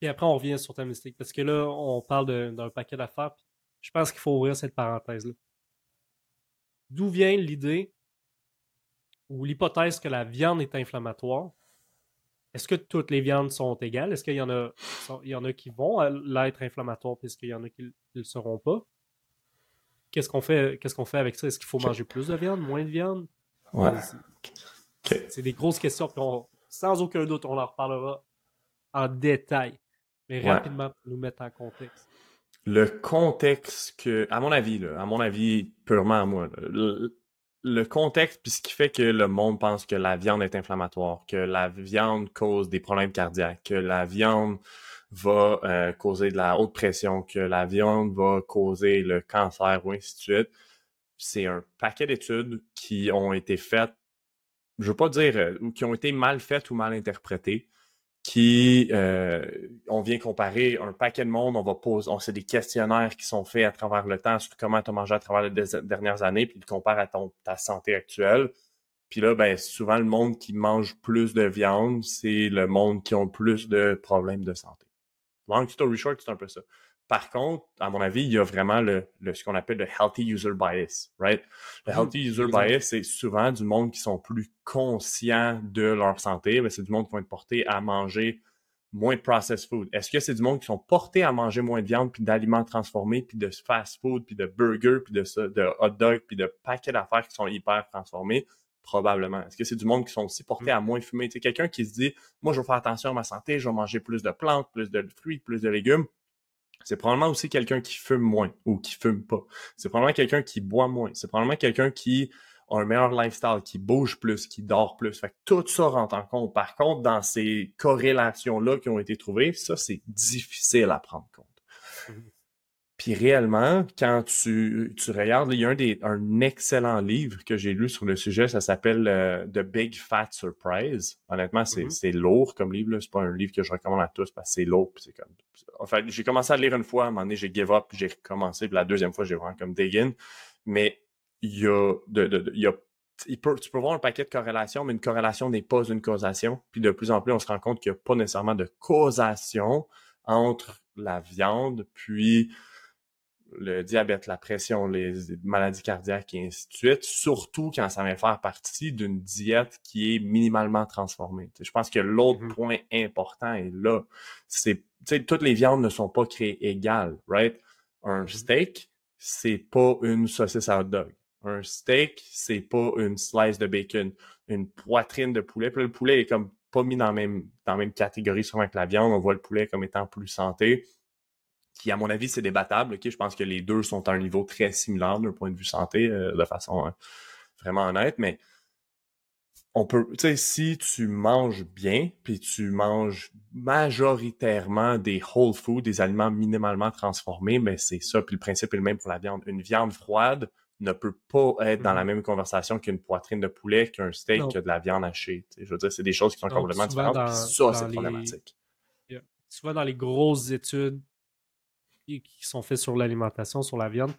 Et après, on revient sur ta mystique. Parce que là, on parle d'un paquet d'affaires. Je pense qu'il faut ouvrir cette parenthèse-là. D'où vient l'idée ou l'hypothèse que la viande est inflammatoire? Est-ce que toutes les viandes sont égales? Est-ce qu'il y en a, il y en a qui vont l'être inflammatoire puisqu'il y en a qui ne le seront pas? Qu'est-ce qu'on fait, qu'est-ce qu'on fait avec ça? Est-ce qu'il faut manger plus de viande, moins de viande? Ouais. C'est des grosses questions. sans aucun doute, on en reparlera en détail. Mais rapidement, pour nous mettre en contexte. Le contexte que, à mon avis, à mon avis, purement à moi, le contexte, puis ce qui fait que le monde pense que la viande est inflammatoire, que la viande cause des problèmes cardiaques, que la viande va euh, causer de la haute pression, que la viande va causer le cancer ou ainsi de suite. C'est un paquet d'études qui ont été faites, je veux pas dire, euh, ou qui ont été mal faites ou mal interprétées, qui euh, on vient comparer un paquet de monde, on va poser, on des questionnaires qui sont faits à travers le temps sur comment tu as mangé à travers les dernières années, puis tu compares à ta santé actuelle. Puis là, ben, souvent, le monde qui mange plus de viande, c'est le monde qui ont plus de problèmes de santé. Long story short, c'est un peu ça. Par contre, à mon avis, il y a vraiment le, ce qu'on appelle le healthy user bias, right? Le mmh, healthy user bias, c'est souvent du monde qui sont plus conscients de leur santé, mais c'est du monde qui vont être portés à manger moins de processed food. Est-ce que c'est du monde qui sont portés à manger moins de viande, puis d'aliments transformés, puis de fast food, puis de burgers, puis de, de hot dog, puis de paquets d'affaires qui sont hyper transformés? Probablement. Est-ce que c'est du monde qui sont aussi portés à moins fumer? Tu quelqu'un qui se dit, moi, je vais faire attention à ma santé, je vais manger plus de plantes, plus de fruits, plus de légumes. C'est probablement aussi quelqu'un qui fume moins ou qui fume pas. C'est probablement quelqu'un qui boit moins. C'est probablement quelqu'un qui a un meilleur lifestyle, qui bouge plus, qui dort plus. Fait que tout ça rentre en compte. Par contre, dans ces corrélations-là qui ont été trouvées, ça, c'est difficile à prendre compte. Puis réellement, quand tu, tu regardes, il y a un, des, un excellent livre que j'ai lu sur le sujet, ça s'appelle euh, The Big Fat Surprise. Honnêtement, c'est mm-hmm. lourd comme livre. C'est pas un livre que je recommande à tous parce que c'est lourd. c'est comme. Enfin, j'ai commencé à le lire une fois, à un moment donné, j'ai give up, j'ai recommencé, puis la deuxième fois, j'ai vraiment comme dig in. Mais il y a de, de, il y a tu peux voir un paquet de corrélations, mais une corrélation n'est pas une causation. Puis de plus en plus, on se rend compte qu'il n'y a pas nécessairement de causation entre la viande, puis le diabète, la pression, les maladies cardiaques et ainsi de suite, surtout quand ça vient faire partie d'une diète qui est minimalement transformée. je pense que l'autre mm-hmm. point important est là. C'est, toutes les viandes ne sont pas créées égales, right? Un mm-hmm. steak, c'est pas une saucisse à hot dog. Un steak, c'est pas une slice de bacon. Une poitrine de poulet. Puis le poulet est comme pas mis dans la même, dans la même catégorie souvent que la viande. On voit le poulet comme étant plus santé qui, à mon avis, c'est débattable. Je pense que les deux sont à un niveau très similaire d'un point de vue santé, euh, de façon hein, vraiment honnête, mais on peut, tu sais, si tu manges bien, puis tu manges majoritairement des whole foods, des aliments minimalement transformés, mais c'est ça, puis le principe est le même pour la viande. Une viande froide ne peut pas être dans la mm-hmm. même conversation qu'une poitrine de poulet, qu'un steak, que de la viande hachée. je veux dire, c'est des choses qui sont complètement différentes, ça, c'est problématique. Souvent dans les grosses études qui sont faits sur l'alimentation, sur la viande,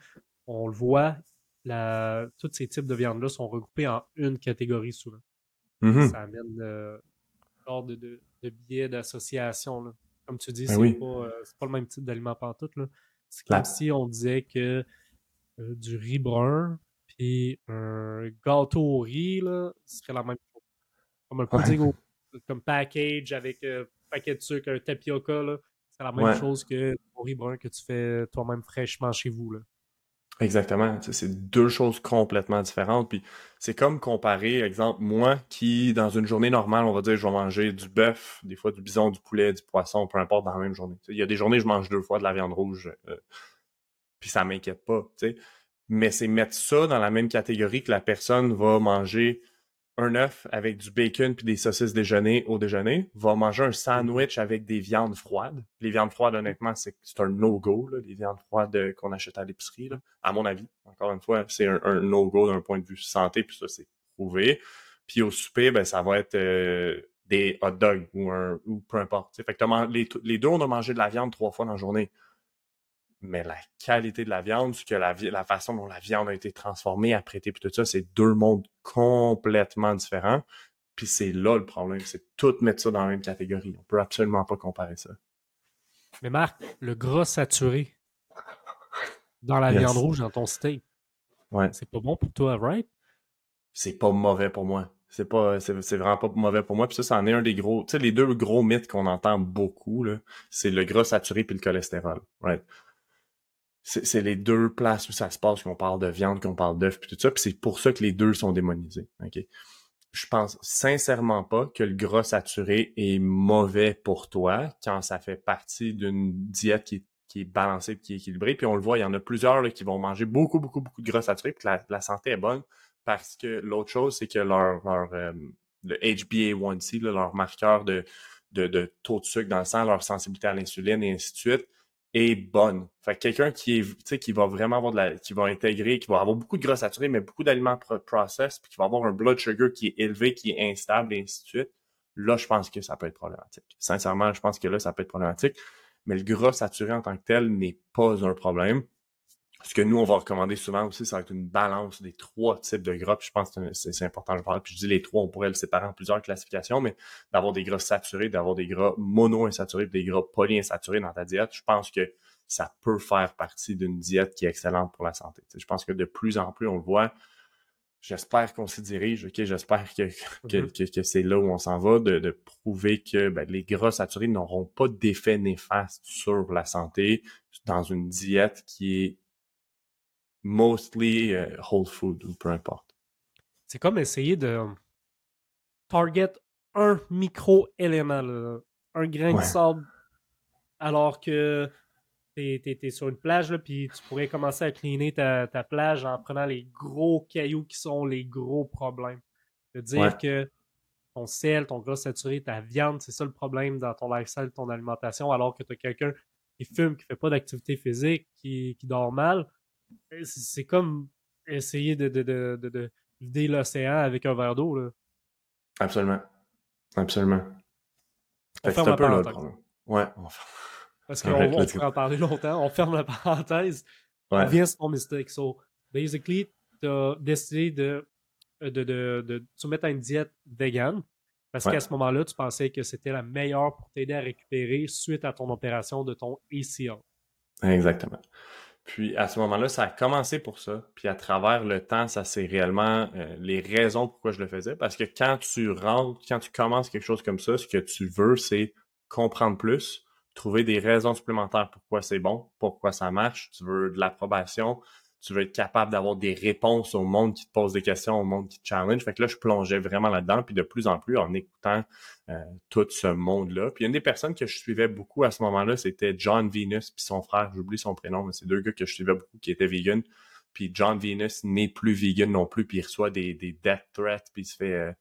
on le voit, la, tous ces types de viande-là sont regroupés en une catégorie souvent. Mm-hmm. Ça amène euh, genre de, de, de biais d'association. Comme tu dis, ben c'est pas, euh, pas, le même type d'aliment partout. C'est comme si on disait que euh, du riz brun puis un gâteau au riz, là, ce serait la même chose. Comme un pudding comme package avec un paquet de sucre, un tapioca, là. C'est la même chose que le riz brun que tu fais toi-même fraîchement chez vous. Là. Exactement. C'est deux choses complètement différentes. Puis c'est comme comparer, exemple, moi qui, dans une journée normale, on va dire, je vais manger du bœuf, des fois du bison, du poulet, du poisson, peu importe, dans la même journée. Il y a des journées, je mange deux fois de la viande rouge, euh, puis ça m'inquiète pas. Mais c'est mettre ça dans la même catégorie que la personne va manger un œuf avec du bacon puis des saucisses déjeuner au déjeuner, va manger un sandwich avec des viandes froides. Les viandes froides, honnêtement, c'est un no-go, les viandes froides euh, qu'on achète à l'épicerie, à mon avis. Encore une fois, c'est un, no-go d'un point de vue santé, puis ça, c'est prouvé. Puis au souper, ben, ça va être euh, des hot dogs ou, un, ou peu importe. Que les, les deux, on a mangé de la viande trois fois dans la journée mais la qualité de la viande, que la, la façon dont la viande a été transformée, apprêtée, puis tout ça, c'est deux mondes complètement différents. Puis c'est là le problème, c'est tout mettre ça dans la même catégorie. On peut absolument pas comparer ça. Mais Marc, le gras saturé dans la viande rouge, dans ton steak, ouais. c'est pas bon pour toi, right? C'est pas mauvais pour moi. C'est pas, c'est, vraiment pas mauvais pour moi. Puis ça, c'en est un des gros, tu sais, les deux gros mythes qu'on entend beaucoup, là, c'est le gras saturé puis le cholestérol, right? C'est les deux places où ça se passe, qu'on parle de viande, qu'on parle d'œufs, puis tout ça, puis c'est pour ça que les deux sont démonisés. ok? Je pense sincèrement pas que le gras saturé est mauvais pour toi quand ça fait partie d'une diète qui est, qui est balancée, qui est équilibrée. Puis on le voit, il y en a plusieurs qui vont manger beaucoup, beaucoup, beaucoup de gras saturé, puis la, la santé est bonne parce que l'autre chose, c'est que leur, leur euh, le HbA1c, leur marqueur de, de taux de sucre dans le sang, leur sensibilité à l'insuline et ainsi de suite, est bonne. Fait que quelqu'un qui est, qui va vraiment avoir de la, qui va intégrer, qui va avoir beaucoup de gras saturé, mais beaucoup d'aliments process, puis qui va avoir un blood sugar qui est élevé, qui est instable, et ainsi de suite, là, je pense que ça peut être problématique. Sincèrement, je pense que là, ça peut être problématique. Mais le gras saturé en tant que tel n'est pas un problème. Ce que nous, on va recommander souvent aussi, ça va être une balance des trois types de gras. Puis je pense que c'est important, je parle. Puis je dis les trois, on pourrait le séparer en plusieurs classifications, mais d'avoir des gras saturés, d'avoir des gras mono-insaturés, des gras polyinsaturés dans ta diète, je pense que ça peut faire partie d'une diète qui est excellente pour la santé. je pense que de plus en plus, on le voit. J'espère qu'on s'y dirige, ok? J'espère mm-hmm. que, que, c'est là où on s'en va, de, prouver que ben, les gras saturés n'auront pas d'effet néfaste sur la santé dans une diète qui est mostly euh, whole food ou peu importe. C'est comme essayer de target un micro-élément, un grain de sable, alors que tu es, sur une plage, puis tu pourrais commencer à cleaner ta, plage en prenant les gros cailloux qui sont les gros problèmes. De dire que ton sel, ton gras saturé, ta viande, c'est ça le problème dans ton lifestyle, ton alimentation, alors que tu as quelqu'un qui fume, qui fait pas d'activité physique, qui, qui dort mal, c'est comme essayer de, de, de, de vider l'océan avec un verre d'eau. Là. Absolument. Absolument. On ferme la parenthèse. Ouais, Parce qu'on va en parler longtemps. On ferme la parenthèse. On vient sur ton mistake. So, basically, tu as décidé de, de, de, de, te mettre à une diète vegan. Parce qu'à ce moment-là, tu pensais que c'était la meilleure pour t'aider à récupérer suite à ton opération de ton ACL. Exactement. Puis à ce moment-là, ça a commencé pour ça. Puis à travers le temps, ça c'est réellement euh, les raisons pourquoi je le faisais. Parce que quand tu rentres, quand tu commences quelque chose comme ça, ce que tu veux, c'est comprendre plus, trouver des raisons supplémentaires pourquoi c'est bon, pourquoi ça marche. Tu veux de l'approbation, tu veux être capable d'avoir des réponses au monde qui te pose des questions, au monde qui te challenge. Fait que là, je plongeais vraiment là-dedans, puis de plus en plus en écoutant euh, tout ce monde-là. Puis une des personnes que je suivais beaucoup à ce moment-là, c'était John Venus puis son frère, j'oublie son prénom, mais c'est deux gars que je suivais beaucoup qui étaient vegan. Puis John Venus n'est plus vegan non plus, puis il reçoit des, des death threats, puis il se fait euh,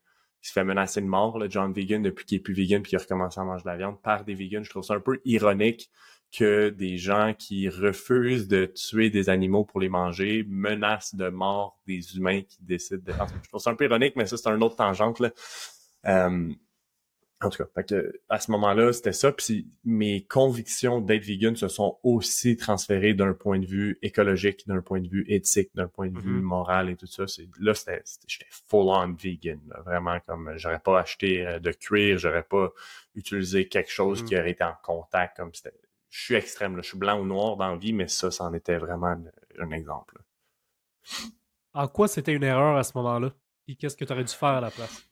il se fait menacer de mort, le John Vegan, depuis qu'il est plus vegan puis qu'il a recommencé à manger de la viande par des vegans. Je trouve ça un peu ironique que des gens qui refusent de tuer des animaux pour les manger menacent de mort des humains qui décident de... Je trouve ça un peu ironique, mais ça, c'est un autre tangente, là. Euh, en tout cas, à ce moment-là, c'était ça. Puis mes convictions d'être vegan se sont aussi transférées d'un point de vue écologique, d'un point de vue éthique, d'un point de vue mm-hmm. moral et tout ça. C'est là, c'était, j'étais full on vegan, vraiment comme j'aurais pas acheté euh, de cuir, j'aurais pas utilisé quelque chose qui mm. aurait été en contact. Comme c'était, je suis extrême, là. je suis blanc ou noir dans la vie, mais ça, c'en était vraiment un exemple. En quoi c'était une erreur à ce moment-là? Et qu'est-ce que tu aurais dû faire à la place?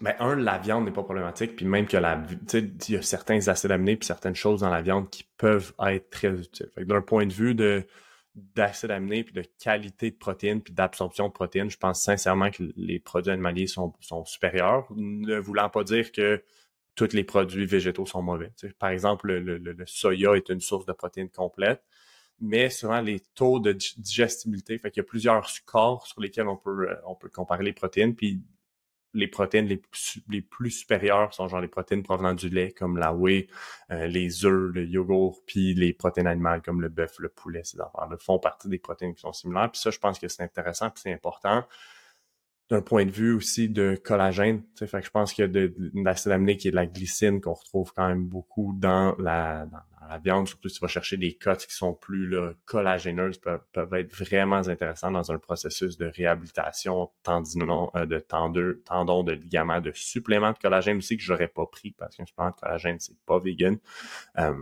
Ben, un, la viande n'est pas problématique, puis même que la, tu sais, il y a certains acides aminés puis certaines choses dans la viande qui peuvent être très utiles. d'un point de vue de d'acides aminés puis de qualité de protéines puis d'absorption de protéines, je pense sincèrement que les produits animaliers sont, sont supérieurs, ne voulant pas dire que tous les produits végétaux sont mauvais. par exemple, le, soya est une source de protéines complète, mais souvent les taux de digestibilité, fait qu'il y a plusieurs scores sur lesquels on peut, euh, on peut comparer les protéines, puis les protéines les plus, les plus supérieures sont genre les protéines provenant du lait, comme la whey, euh, les œufs, le yogourt, puis les protéines animales comme le bœuf, le poulet, ces affaires-là font partie des protéines qui sont similaires. Puis ça, je pense que c'est intéressant, puis c'est important d'un point de vue aussi de collagène. Fait que je pense qu'il y a de, l'acide aminé qui est de la glycine qu'on retrouve quand même beaucoup dans la, dans la viande, surtout si tu vas chercher des cotes qui sont plus là, collagéneuses, peuvent, peuvent, être vraiment intéressants dans un processus de réhabilitation tendinons, euh, de tendons, de ligaments, de suppléments de collagène aussi que j'aurais pas pris parce qu'un supplément de collagène, c'est pas vegan. Euh,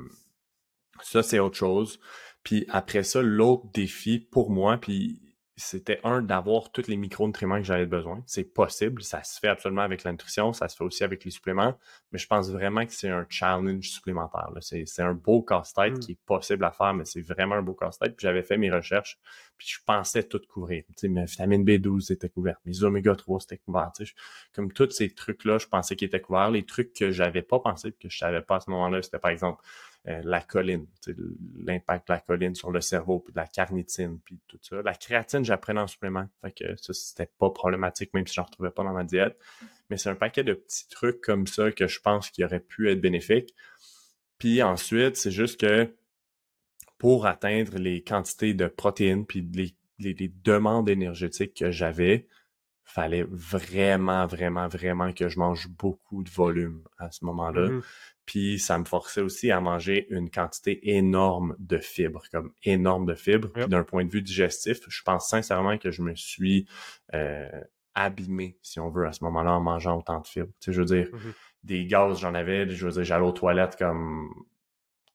ça, c'est autre chose. Puis après ça, l'autre défi pour moi, puis c'était un d'avoir tous les micronutriments que j'avais besoin. C'est possible, ça se fait absolument avec la nutrition, ça se fait aussi avec les suppléments, mais je pense vraiment que c'est un challenge supplémentaire. C'est un beau casse-tête mmh. qui est possible à faire, mais c'est vraiment un beau casse-tête. Puis j'avais fait mes recherches, puis je pensais tout couvrir. Tu sais, ma vitamine B12 était couverte, mes oméga 3 c'était couvert. comme tous ces trucs-là, je pensais qu'ils étaient couverts. Les trucs que j'avais pas pensé, que je savais pas à ce moment-là, c'était par exemple la colline, l'impact de la colline sur le cerveau, puis de la carnitine, puis tout ça. La créatine, j'apprenais en supplément. Fait que ça, c'était pas problématique, même si j'en retrouvais pas dans ma diète. Mais c'est un paquet de petits trucs comme ça que je pense qui auraient pu être bénéfiques. Puis ensuite, c'est juste que pour atteindre les quantités de protéines puis les, demandes énergétiques que j'avais, fallait vraiment, vraiment, vraiment que je mange beaucoup de volume à ce moment-là. Mhm. Puis ça me forçait aussi à manger une quantité énorme de fibres, comme énorme de fibres. Puis d'un point de vue digestif, je pense sincèrement que je me suis euh, abîmé, si on veut, à ce moment-là, en mangeant autant de fibres. Tu sais, je veux dire, Mhm. des gaz, j'en avais, je veux dire, j'allais aux toilettes comme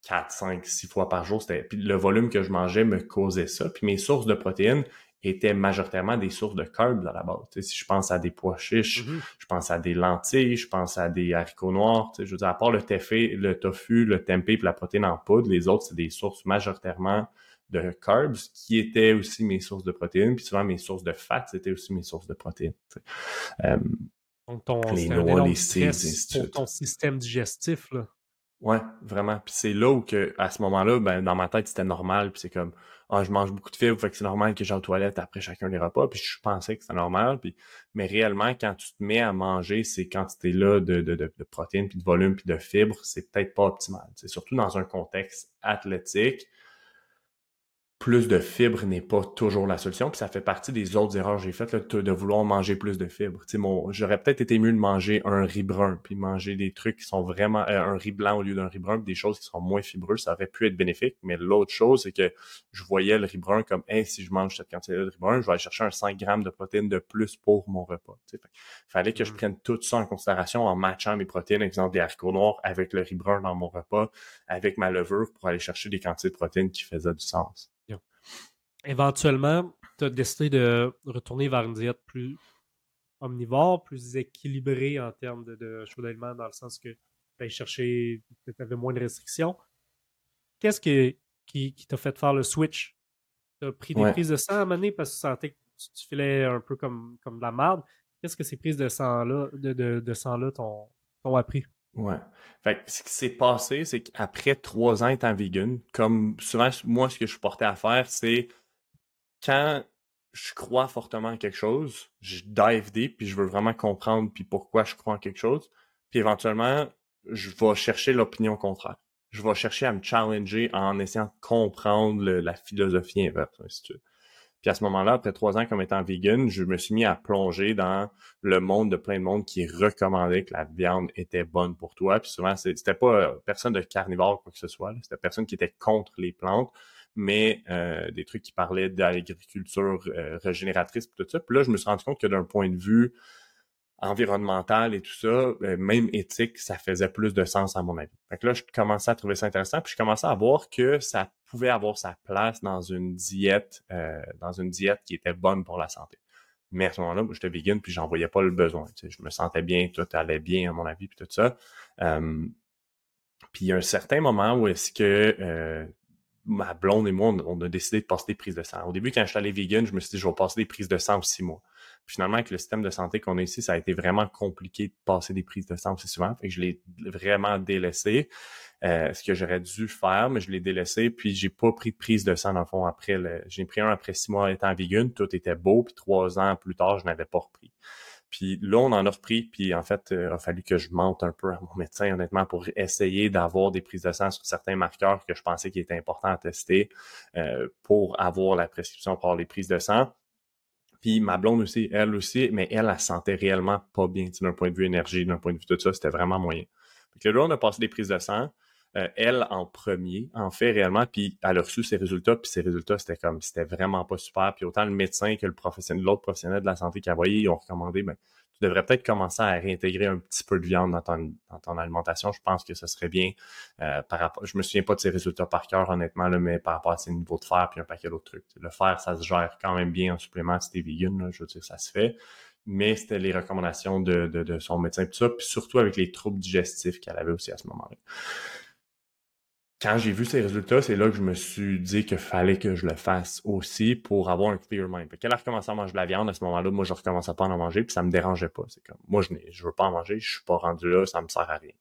4, 5, 6 fois par jour. C'était... Puis le volume que je mangeais me causait ça. Puis mes sources de protéines étaient majoritairement des sources de carbs à la base. Si je pense à des pois chiches, Mhm. je pense à des lentilles, je pense à des haricots noirs. Je veux dire, à part le tofu, le tofu, le tempeh et la protéine en poudre, les autres, c'est des sources majoritairement de carbs qui étaient aussi mes sources de protéines. Puis souvent, mes sources de fat, c'était aussi mes sources de protéines. Euh, Donc, ton, Les noix, les pour suite. ton système digestif. Là. Ouais, vraiment. Puis c'est là où que, à ce moment-là, ben, dans ma tête, c'était normal. Puis c'est comme, ah, je mange beaucoup de fibres, fait que c'est normal que j'aille aux toilettes après chacun des repas. Puis je pensais que c'était normal. Puis, mais réellement, quand tu te mets à manger ces quantités-là de, de, de, protéines, puis de volume, puis de fibres, c'est peut-être pas optimal. C'est surtout dans un contexte athlétique. Plus de fibres n'est pas toujours la solution. Puis ça fait partie des autres erreurs que j'ai faites, là, de de vouloir manger plus de fibres. Mon, j'aurais peut-être été mieux de manger un riz brun, puis manger des trucs qui sont vraiment euh, un riz blanc au lieu d'un riz brun, puis des choses qui sont moins fibreuses. Ça aurait pu être bénéfique. Mais l'autre chose, c'est que je voyais le riz brun comme, hey, si je mange cette quantité de riz brun, je vais aller chercher un 5 grammes de protéines de plus pour mon repas. Fait, fallait que je Mm. prenne tout ça en considération en matchant mes protéines, exemple des haricots noirs avec le riz brun dans mon repas, avec ma levure pour aller chercher des quantités de protéines qui faisaient du sens. Éventuellement, tu as décidé de retourner vers une diète plus omnivore, plus équilibrée en termes de, de choix d'aliments, dans le sens que tu allais chercher, tu avais moins de restrictions. Qu'est-ce qui, qui, qui t'a fait faire le switch? Tu as pris des Ouais. prises de sang à un moment donné parce que tu sentais que tu, tu filais un peu comme, comme de la merde. Qu'est-ce que ces prises de sang-là de, de, de sang-là t'ont t'ont appris? Ouais. Fait que ce qui s'est passé, c'est qu'après trois ans étant vegan, comme souvent, moi, ce que je suis porté à faire, c'est quand je crois fortement en quelque chose, je dive deep, puis je veux vraiment comprendre puis pourquoi je crois en quelque chose. Puis éventuellement, je vais chercher l'opinion contraire. Je vais chercher à me challenger en essayant de comprendre la philosophie inverse, ainsi de suite. Puis à ce moment-là, après trois ans comme étant vegan, je me suis mis à plonger dans le monde de plein de monde qui recommandait que la viande était bonne pour toi. Puis souvent, c'était pas euh, personne de carnivore quoi que ce soit. C'était personne qui était contre les plantes, mais euh, des trucs qui parlaient d'agriculture euh, régénératrice tout ça. Puis là, je me suis rendu compte que d'un point de vue environnemental et tout ça, euh, même éthique, ça faisait plus de sens à mon avis. Fait que là, je commençais à trouver ça intéressant, puis je commençais à voir que ça pouvait avoir sa place dans une diète, euh, dans une diète qui était bonne pour la santé. Mais à ce moment-là, j'étais vegan, puis j'en voyais pas le besoin. je me sentais bien, tout allait bien à mon avis, puis tout ça. Euh, puis il y a un certain moment où est-ce que euh, ma blonde et moi, on, a décidé de passer des prises de sang. Au début, quand je suis allé vegan, je me suis dit, je vais passer des prises de sang aux six mois. Puis finalement, avec le système de santé qu'on a ici, ça a été vraiment compliqué de passer des prises de sang aussi souvent. Fait que je l'ai vraiment délaissé. Euh, ce que j'aurais dû faire, mais je l'ai délaissé. Puis j'ai pas pris de prise de sang dans le fond après. Le... J'ai pris un après six mois étant vegan. Tout était beau. Puis trois ans plus tard, je n'avais pas repris. Puis là, on en a repris, puis en fait, euh, il a fallu que je mente un peu à mon médecin, honnêtement, pour essayer d'avoir des prises de sang sur certains marqueurs que je pensais qu'il était important à tester euh, pour avoir la prescription pour les prises de sang. Puis ma blonde aussi, elle aussi, mais elle, elle se sentait réellement pas bien, d'un point de vue énergie, d'un point de vue tout ça, c'était vraiment moyen. Que là, on a passé des prises de sang, euh, elle en premier, en fait réellement, puis elle a reçu ses résultats, puis ses résultats, c'était comme, c'était vraiment pas super. Puis autant le médecin que le professionnel, l'autre professionnel de la santé qui a voyé, ils ont recommandé, ben, tu devrais peut-être commencer à réintégrer un petit peu de viande dans ton, alimentation. Je pense que ce serait bien euh, par rapport. Je me souviens pas de ses résultats par cœur, honnêtement, là, mais par rapport à ses niveaux de fer puis un paquet d'autres trucs. Le fer, ça se gère quand même bien en supplément si t'es vegan, je veux dire, ça se fait. Mais c'était les recommandations de, son médecin, puis ça, puis surtout avec les troubles digestifs qu'elle avait aussi à ce moment-là quand j'ai vu ces résultats, c'est là que je me suis dit qu'il fallait que je le fasse aussi pour avoir un clear mind. Fait qu'elle a recommencé à manger de la viande à ce moment-là, moi je recommençais pas à en manger, puis ça me dérangeait pas. C'est comme moi je je veux pas en manger, je suis pas rendu là, ça me sert à rien.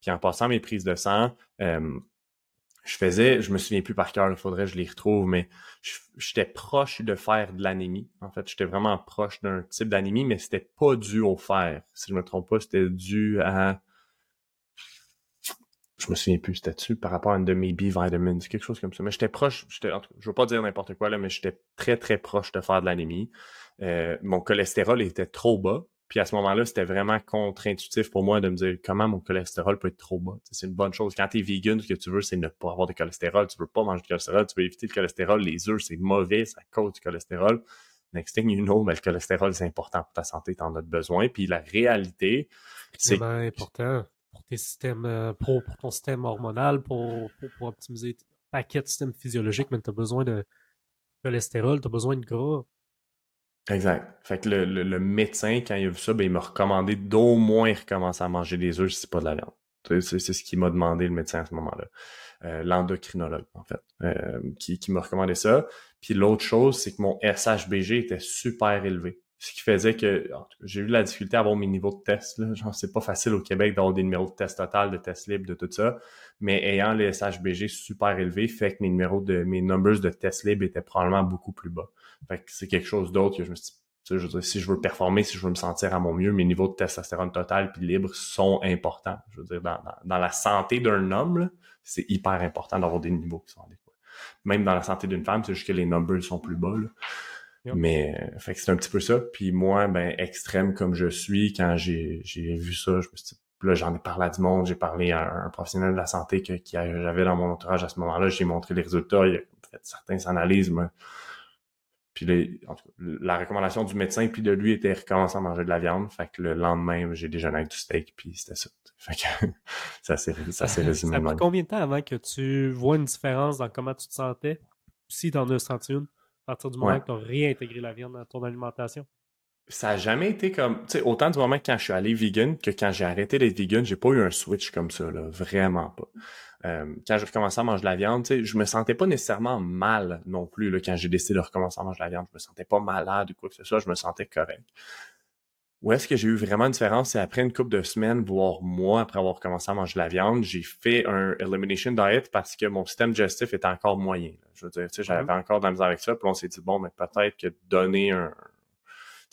Puis en passant mes prises de sang, euh, je faisais, je me souviens plus par cœur, il faudrait que je les retrouve, mais j'étais proche de faire de l'anémie. En fait, j'étais vraiment proche d'un type d'anémie, mais c'était pas dû au fer. Si je me trompe pas, c'était dû à je me souviens plus, c'était dessus par rapport à une de mes B-vitamins, quelque chose comme ça. Mais j'étais proche, j'étais, je veux pas dire n'importe quoi, là, mais j'étais très, très proche de faire de l'anémie. Euh, mon cholestérol était trop bas. Puis à ce moment-là, c'était vraiment contre-intuitif pour moi de me dire comment mon cholestérol peut être trop bas. C'est une bonne chose. Quand tu es vegan, ce que tu veux, c'est ne pas avoir de cholestérol. Tu veux pas manger de cholestérol, tu veux éviter le cholestérol. Les œufs, c'est mauvais, ça cause du cholestérol. Next thing you know, ben, le cholestérol, c'est important pour ta santé, tu en as besoin. Puis la réalité, c'est... important pour tes systèmes, euh, pour, ton système hormonal, pour, pour, optimiser ton paquet de systèmes physiologiques, mais tu as besoin de cholestérol, tu as besoin de gras. Exact. Fait que le, le, médecin, quand il a vu ça, ben, il m'a recommandé d'au moins recommencer à manger des œufs si c'est pas de la viande. C'est, ce qu'il m'a demandé le médecin à ce moment-là. Euh, l'endocrinologue, en fait, euh, qui, qui m'a recommandé ça. Puis l'autre chose, c'est que mon SHBG était super élevé. Ce qui faisait que j'ai eu la difficulté à avoir mes niveaux de test. Là. Genre, c'est pas facile au Québec d'avoir des numéros de test total, de test libre, de tout ça. Mais ayant les SHBG super élevés, fait que mes numéros de mes numbers de test libre étaient probablement beaucoup plus bas. Fait que c'est quelque chose d'autre que je me suis dit, je veux dire, si je veux performer, si je veux me sentir à mon mieux, mes niveaux de testostérone total puis libre sont importants. Je veux dire, dans, dans, la santé d'un homme, c'est hyper important d'avoir des niveaux qui sont adéquats. Même dans la santé d'une femme, c'est juste que les numbers sont plus bas. Là. Mais euh, fait que c'est un petit peu ça. Puis moi, ben extrême comme je suis, quand j'ai vu ça, je me suis dit, là j'en ai parlé à du monde, j'ai parlé à un, professionnel de la santé que, qui j'avais dans mon entourage à ce moment-là, j'ai montré les résultats, il a fait certaines analyses, moi. Puis les, en tout cas, la recommandation du médecin puis de lui était recommencer à manger de la viande. Fait que le lendemain, j'ai déjeuné avec du steak puis c'était ça. Fait que ça s'est ça résumé. Ça a combien de temps avant que tu vois une différence dans comment tu te sentais? Si t'en as senti une? À partir du moment que tu as réintégré la viande dans ton alimentation? Ça n'a jamais été comme, tu sais, autant du moment quand je suis allé vegan que quand j'ai arrêté d'être vegan, j'ai pas eu un switch comme ça, là, vraiment pas. Euh, quand j'ai recommencé à manger de la viande, tu sais, je me sentais pas nécessairement mal non plus, là, quand j'ai décidé de recommencer à manger de la viande, je me sentais pas malade ou quoi que ce soit, je me sentais correct. Où est-ce que j'ai eu vraiment une différence? C'est après une couple de semaines, voire mois après avoir commencé à manger de la viande, j'ai fait un elimination diet parce que mon système digestif était encore moyen. Je veux dire, tu sais, j'avais encore de la misère avec ça. Puis on s'est dit, bon, mais peut-être que donner un...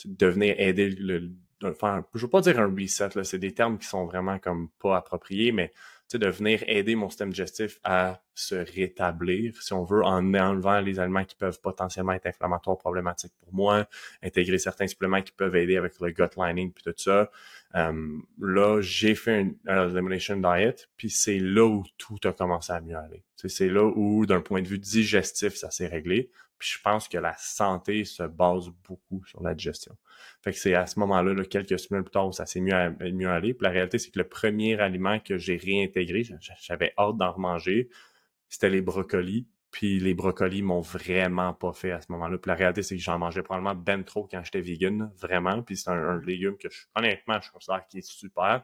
devenir aider le... Enfin, je veux pas dire un reset, là, c'est des termes qui sont vraiment comme pas appropriés, mais de venir aider mon système digestif à se rétablir, si on veut, en enlevant les aliments qui peuvent potentiellement être inflammatoires, problématiques pour moi, intégrer certains suppléments qui peuvent aider avec le gut lining puis tout ça. Euh, là, j'ai fait une, elimination diet, puis c'est là où tout a commencé à mieux aller. C'est là où, d'un point de vue digestif, ça s'est réglé. Puis je pense que la santé se base beaucoup sur la digestion. Fait que c'est à ce moment-là, quelques semaines plus tard, où ça s'est mieux, allé. Puis la réalité, c'est que le premier aliment que j'ai réintégré, j'avais hâte d'en remanger, c'était les brocolis. Puis les brocolis m'ont vraiment pas fait à ce moment-là. Puis la réalité, c'est que j'en mangeais probablement ben trop quand j'étais vegan, vraiment. Puis c'est un, légume que, je, honnêtement, je considère qui est super.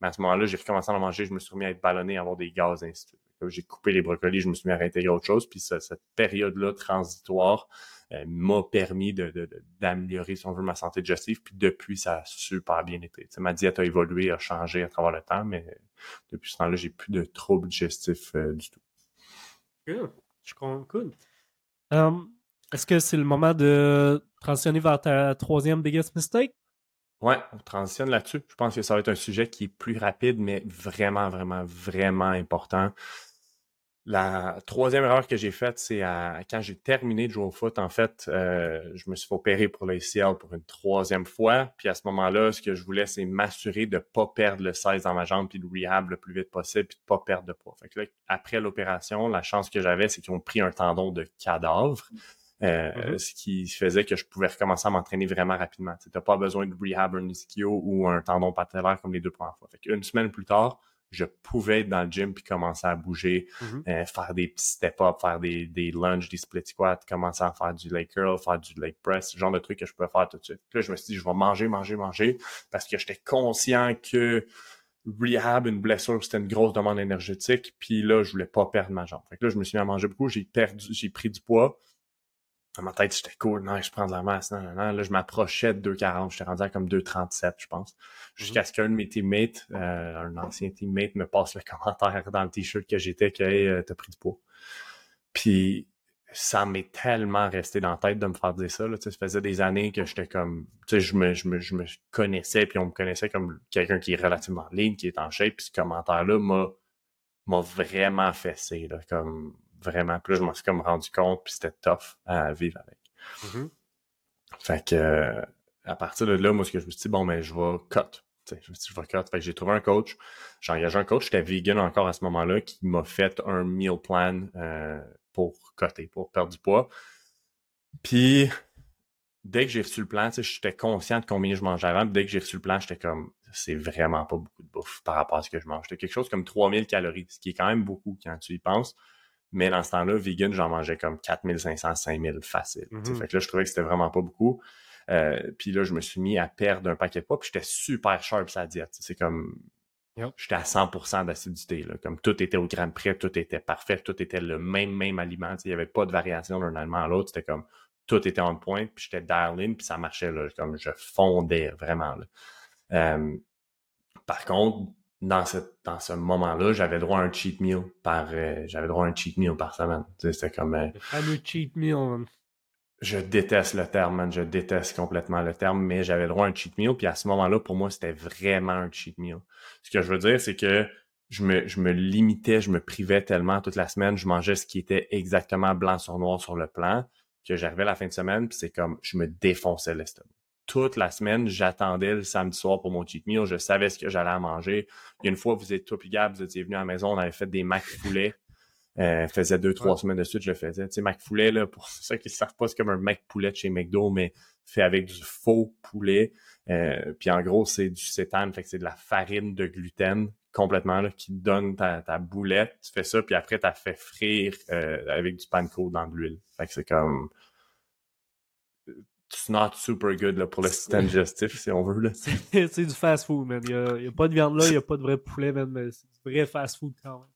Mais à ce moment-là, j'ai recommencé à en manger, je me suis remis à être ballonné, à avoir des gaz, ainsi j'ai coupé les brocolis, je me suis mis à réintégrer autre chose. Puis cette période-là transitoire euh, m'a permis d'améliorer, de, si on veut, ma santé digestive. Puis depuis, ça a super bien été. ma diète a évolué, a changé à travers le temps, mais depuis ce temps-là, j'ai plus de troubles digestifs euh, du tout. Good. Je comprends. Cool. Um, est-ce que c'est le moment de transitionner vers ta troisième biggest mistake? Ouais, on transitionne là-dessus. Je pense que ça va être un sujet qui est plus rapide, mais vraiment, vraiment, vraiment important. La troisième erreur que j'ai faite, c'est quand j'ai terminé de jouer au foot, en fait, euh, je me suis fait opérer pour l'ACL pour une troisième fois. Puis à ce moment-là, ce que je voulais, c'est m'assurer de ne pas perdre le 16 dans ma jambe, puis de rehab le plus vite possible, puis de pas perdre de poids. Fait que là, après l'opération, la chance que j'avais, c'est qu'ils ont pris un tendon de cadavre. Euh, mm-hmm. Ce qui faisait que je pouvais recommencer à m'entraîner vraiment rapidement. Tu n'as pas besoin de rehab un ischio ou un tendon patellaire comme les deux premières fois. Fait une semaine plus tard, je pouvais être dans le gym puis commencer à bouger, mm-hmm. euh, faire des petits step-up, faire des, des lunges, des split squats, commencer à faire du leg curl, faire du leg press, ce genre de trucs que je pouvais faire tout de suite. Puis là, je me suis dit, je vais manger, manger, manger parce que j'étais conscient que rehab, une blessure, c'était une grosse demande énergétique. Puis là, je voulais pas perdre ma jambe. Fait que là, je me suis mis à manger beaucoup, j'ai perdu, j'ai pris du poids dans ma tête, j'étais cool, non, je prends de la masse, non, non, non. Là, je m'approchais de 2,40, j'étais rendu à comme 2,37, je pense. Jusqu'à mhm. ce qu'un de mes teammates, euh, un ancien teammate, me passe le commentaire dans le t-shirt que j'étais que hey, euh, t'as pris du poids. Puis ça m'est tellement resté dans la tête de me faire dire ça. Là. ça faisait des années que j'étais comme. Tu sais, je me, je, me, je me connaissais, puis on me connaissait comme quelqu'un qui est relativement ligne, qui est en shape, puis ce commentaire-là m'a m'a vraiment fessé, là, comme vraiment. Puis là, je m'en suis comme rendu compte, puis c'était tough à vivre avec. Mhm. Fait que euh, à partir de là, moi, ce que je me suis dit, bon, mais je vais cut. T'sais, je me suis dit, je vais cut. Fait que j'ai trouvé un coach. J'ai engagé un coach, j'étais vegan encore à ce moment-là, qui m'a fait un meal plan euh, pour cutter, pour perdre du poids. Puis, dès que j'ai reçu le plan, j'étais conscient de combien je mangeais avant. Puis dès que j'ai reçu le plan, j'étais comme, c'est vraiment pas beaucoup de bouffe par rapport à ce que je mange. C'était quelque chose comme 3000 calories, ce qui est quand même beaucoup quand tu y penses. Mais dans ce temps-là, vegan, j'en mangeais comme 4500, 5000 facile. Mhm. Fait que là, je trouvais que c'était vraiment pas beaucoup. Euh, puis là, je me suis mis à perdre un paquet de poids, puis j'étais super sharp sa diète. C'est comme... Yep. J'étais à 100% d'acidité. Comme tout était au gramme près, tout était parfait, tout était le même, même aliment. Il n'y avait pas de variation d'un aliment à l'autre. C'était comme tout était en point, puis j'étais darling, puis ça marchait. Là, comme je fondais vraiment. Là. Euh, par contre, dans ce, dans ce moment-là, j'avais droit à un cheat meal par euh, j'avais droit à un cheat meal par semaine. C'était comme euh, Le fameux cheat meal. man. je déteste le terme, man. Je déteste complètement le terme, mais j'avais droit à un cheat meal. Puis à ce moment-là, pour moi, c'était vraiment un cheat meal. Ce que je veux dire, c'est que je me, je me limitais, je me privais tellement toute la semaine. Je mangeais ce qui était exactement blanc sur noir sur le plan, que j'arrivais la fin de semaine, puis c'est comme je me défonçais l'estomac. Toute la semaine, j'attendais le samedi soir pour mon cheat meal. Je savais ce que j'allais à manger. Il y a une fois, vous êtes puis Gab, vous étiez venu à la maison, on avait fait des mac poulet. Euh, faisait deux, trois Ouais. semaines de suite, je le faisais. Tu sais, Mac Poulet, là, pour ceux qui ne savent pas, c'est comme un Mac Poulet de chez McDo, mais fait avec du faux poulet. Euh, puis en gros, c'est du cétane, fait que c'est de la farine de gluten complètement là, qui donne ta, ta boulette. Tu fais ça, puis après, tu fait frire euh, avec du panko dans de l'huile. Fait que c'est comme... It's not super good là, pour le système digestif, si on veut. Là. C'est c'est du fast food, man. Il n'y a, pas de viande là, il n'y a pas de vrai poulet, man. Mais c'est du vrai fast food quand même.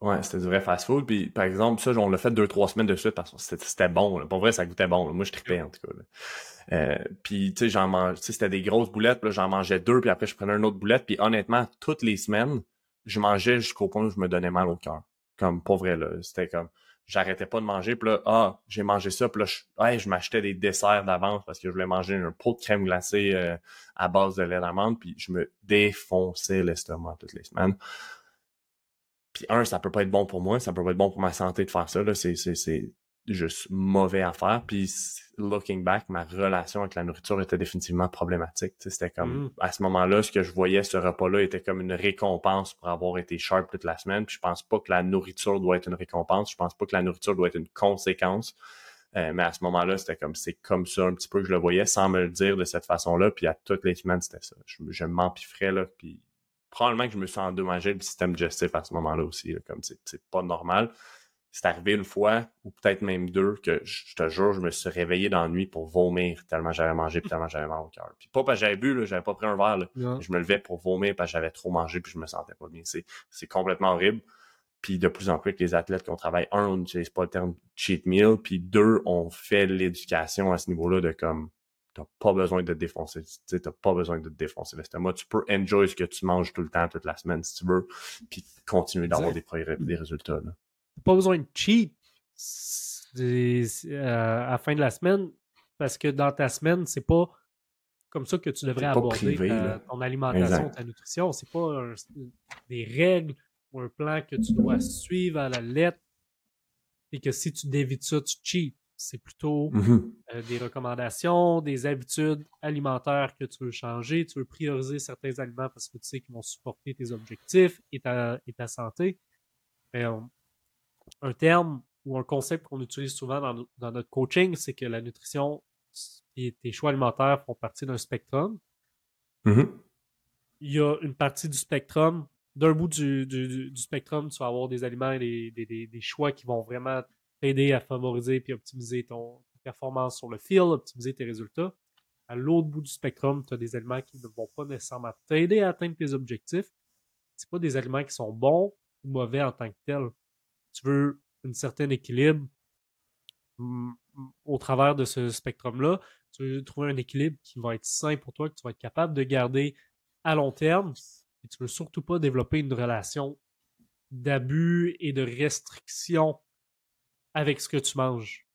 Ouais, c'était du vrai fast-food. Puis, par exemple, ça, on l'a fait deux, trois semaines de suite parce que c'était c'était bon. Là. Pour vrai, ça goûtait bon. là. Moi, je tripais, en tout cas. là. Euh, puis, tu sais, j'en mange... tu sais, c'était des grosses boulettes. Puis là, j'en mangeais deux. Puis après, je prenais une autre boulette. Puis, honnêtement, toutes les semaines, je mangeais jusqu'au point où je me donnais mal au cœur. Comme, pour vrai, là. C'était comme... J'arrêtais pas de manger. Puis là, ah, j'ai mangé ça. Puis là, je, je m'achetais des desserts d'avance parce que je voulais manger un pot de crème glacée euh, à base de lait d'amande. Puis, je me défonçais l'estomac toutes les semaines. Puis un, ça peut pas être bon pour moi, ça peut pas être bon pour ma santé de faire ça. Là. C'est, c'est, c'est juste mauvais à faire. Puis looking back, ma relation avec la nourriture était définitivement problématique. C'était comme Mm. à ce moment-là, ce que je voyais, ce repas-là était comme une récompense pour avoir été sharp toute la semaine. Puis je pense pas que la nourriture doit être une récompense. Je pense pas que la nourriture doit être une conséquence. Euh, mais à ce moment-là, c'était comme c'est comme ça un petit peu que je le voyais sans me le dire de cette façon-là. Puis à toutes les semaines, c'était ça. Je, je m'empiffrais là. Puis probablement que je me suis endommagé le système digestif à ce moment-là aussi. là, comme c'est pas normal. C'est arrivé une fois, ou peut-être même deux, que je te jure, je me suis réveillé dans la nuit pour vomir tellement j'avais mangé puis tellement j'avais mal au cœur. Puis pas parce que j'avais bu, là, j'avais pas pris un verre. Là. Je me levais pour vomir parce que j'avais trop mangé puis je me sentais pas bien. C'est, c'est complètement horrible. Puis de plus en plus avec les athlètes qu'on travaille, un, on n'utilise pas le terme cheat meal, puis deux, on fait l'éducation à ce niveau-là de comme t'as pas besoin de te défoncer, tu sais, t'as pas besoin de te défoncer l'estomac. Tu peux enjoy ce que tu manges tout le temps, toute la semaine si tu veux, puis continuer d'avoir des, progrès, des résultats. Là. Pas besoin de cheat euh, à la fin de la semaine parce que dans ta semaine, c'est pas comme ça que tu devrais aborder privé, ta- là. ton alimentation, Exact. ta nutrition. C'est pas un- des règles ou un plan que tu dois suivre à la lettre et que si tu dévis de ça, tu cheats. C'est plutôt Mhm. euh, des recommandations, des habitudes alimentaires que tu veux changer. Tu veux prioriser certains aliments parce que tu sais qu'ils vont supporter tes objectifs et ta, et ta santé. Mais, euh, un terme ou un concept qu'on utilise souvent dans, no- dans notre coaching, c'est que la nutrition et tes choix alimentaires font partie d'un spectrum. Mhm. Il y a une partie du spectrum. D'un bout du, du- spectrum, tu vas avoir des aliments et des, des- des- des choix qui vont vraiment t'aider à favoriser et optimiser ton performance sur le fil, optimiser tes résultats. À l'autre bout du spectrum, tu as des aliments qui ne vont pas nécessairement t'aider à atteindre tes objectifs. C'est pas des aliments qui sont bons ou mauvais en tant que tels. Tu veux un certain équilibre mm, mm, au travers de ce spectrum-là. Tu veux trouver un équilibre qui va être sain pour toi, que tu vas être capable de garder à long terme. Et tu veux surtout pas développer une relation d'abus et de restriction avec ce que tu manges.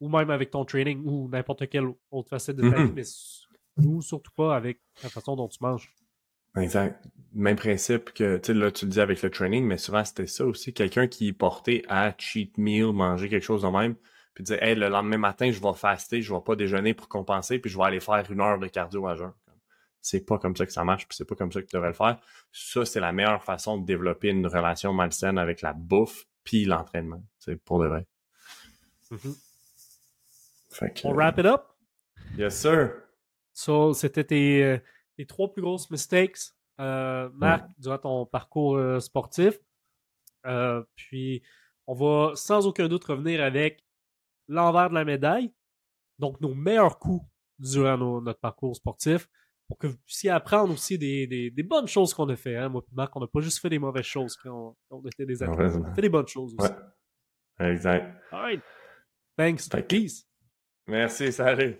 Ou même avec ton training ou n'importe quelle autre facette de ta Mhm. vie, mais surtout pas avec la façon dont tu manges. Exact. Même principe que, tu sais, là, tu le dis avec le training, mais souvent c'était ça aussi. Quelqu'un qui est porté à cheat meal, manger quelque chose de même, puis dire, hey, le lendemain matin, je vais faster, je vais pas déjeuner pour compenser, puis je vais aller faire une heure de cardio à jeun. C'est pas comme ça que ça marche, puis c'est pas comme ça que tu devrais le faire. Ça, c'est la meilleure façon de développer une relation malsaine avec la bouffe puis l'entraînement. C'est pour de vrai. Mm-hmm. On wrap it up? Yes, sir. So, c'était tes, euh, tes, trois plus grosses mistakes, euh, Marc, durant ton parcours euh, sportif. Euh, puis, on va sans aucun doute revenir avec l'envers de la médaille. Donc, nos meilleurs coups durant notre parcours sportif pour que vous puissiez apprendre aussi des, des, des bonnes choses qu'on a fait. Hein? Moi, Marc, on n'a pas juste fait des mauvaises choses quand on, était des athlètes. On a fait des bonnes choses aussi. Ouais. Exact. All right. Thanks. Peace. Merci, salut.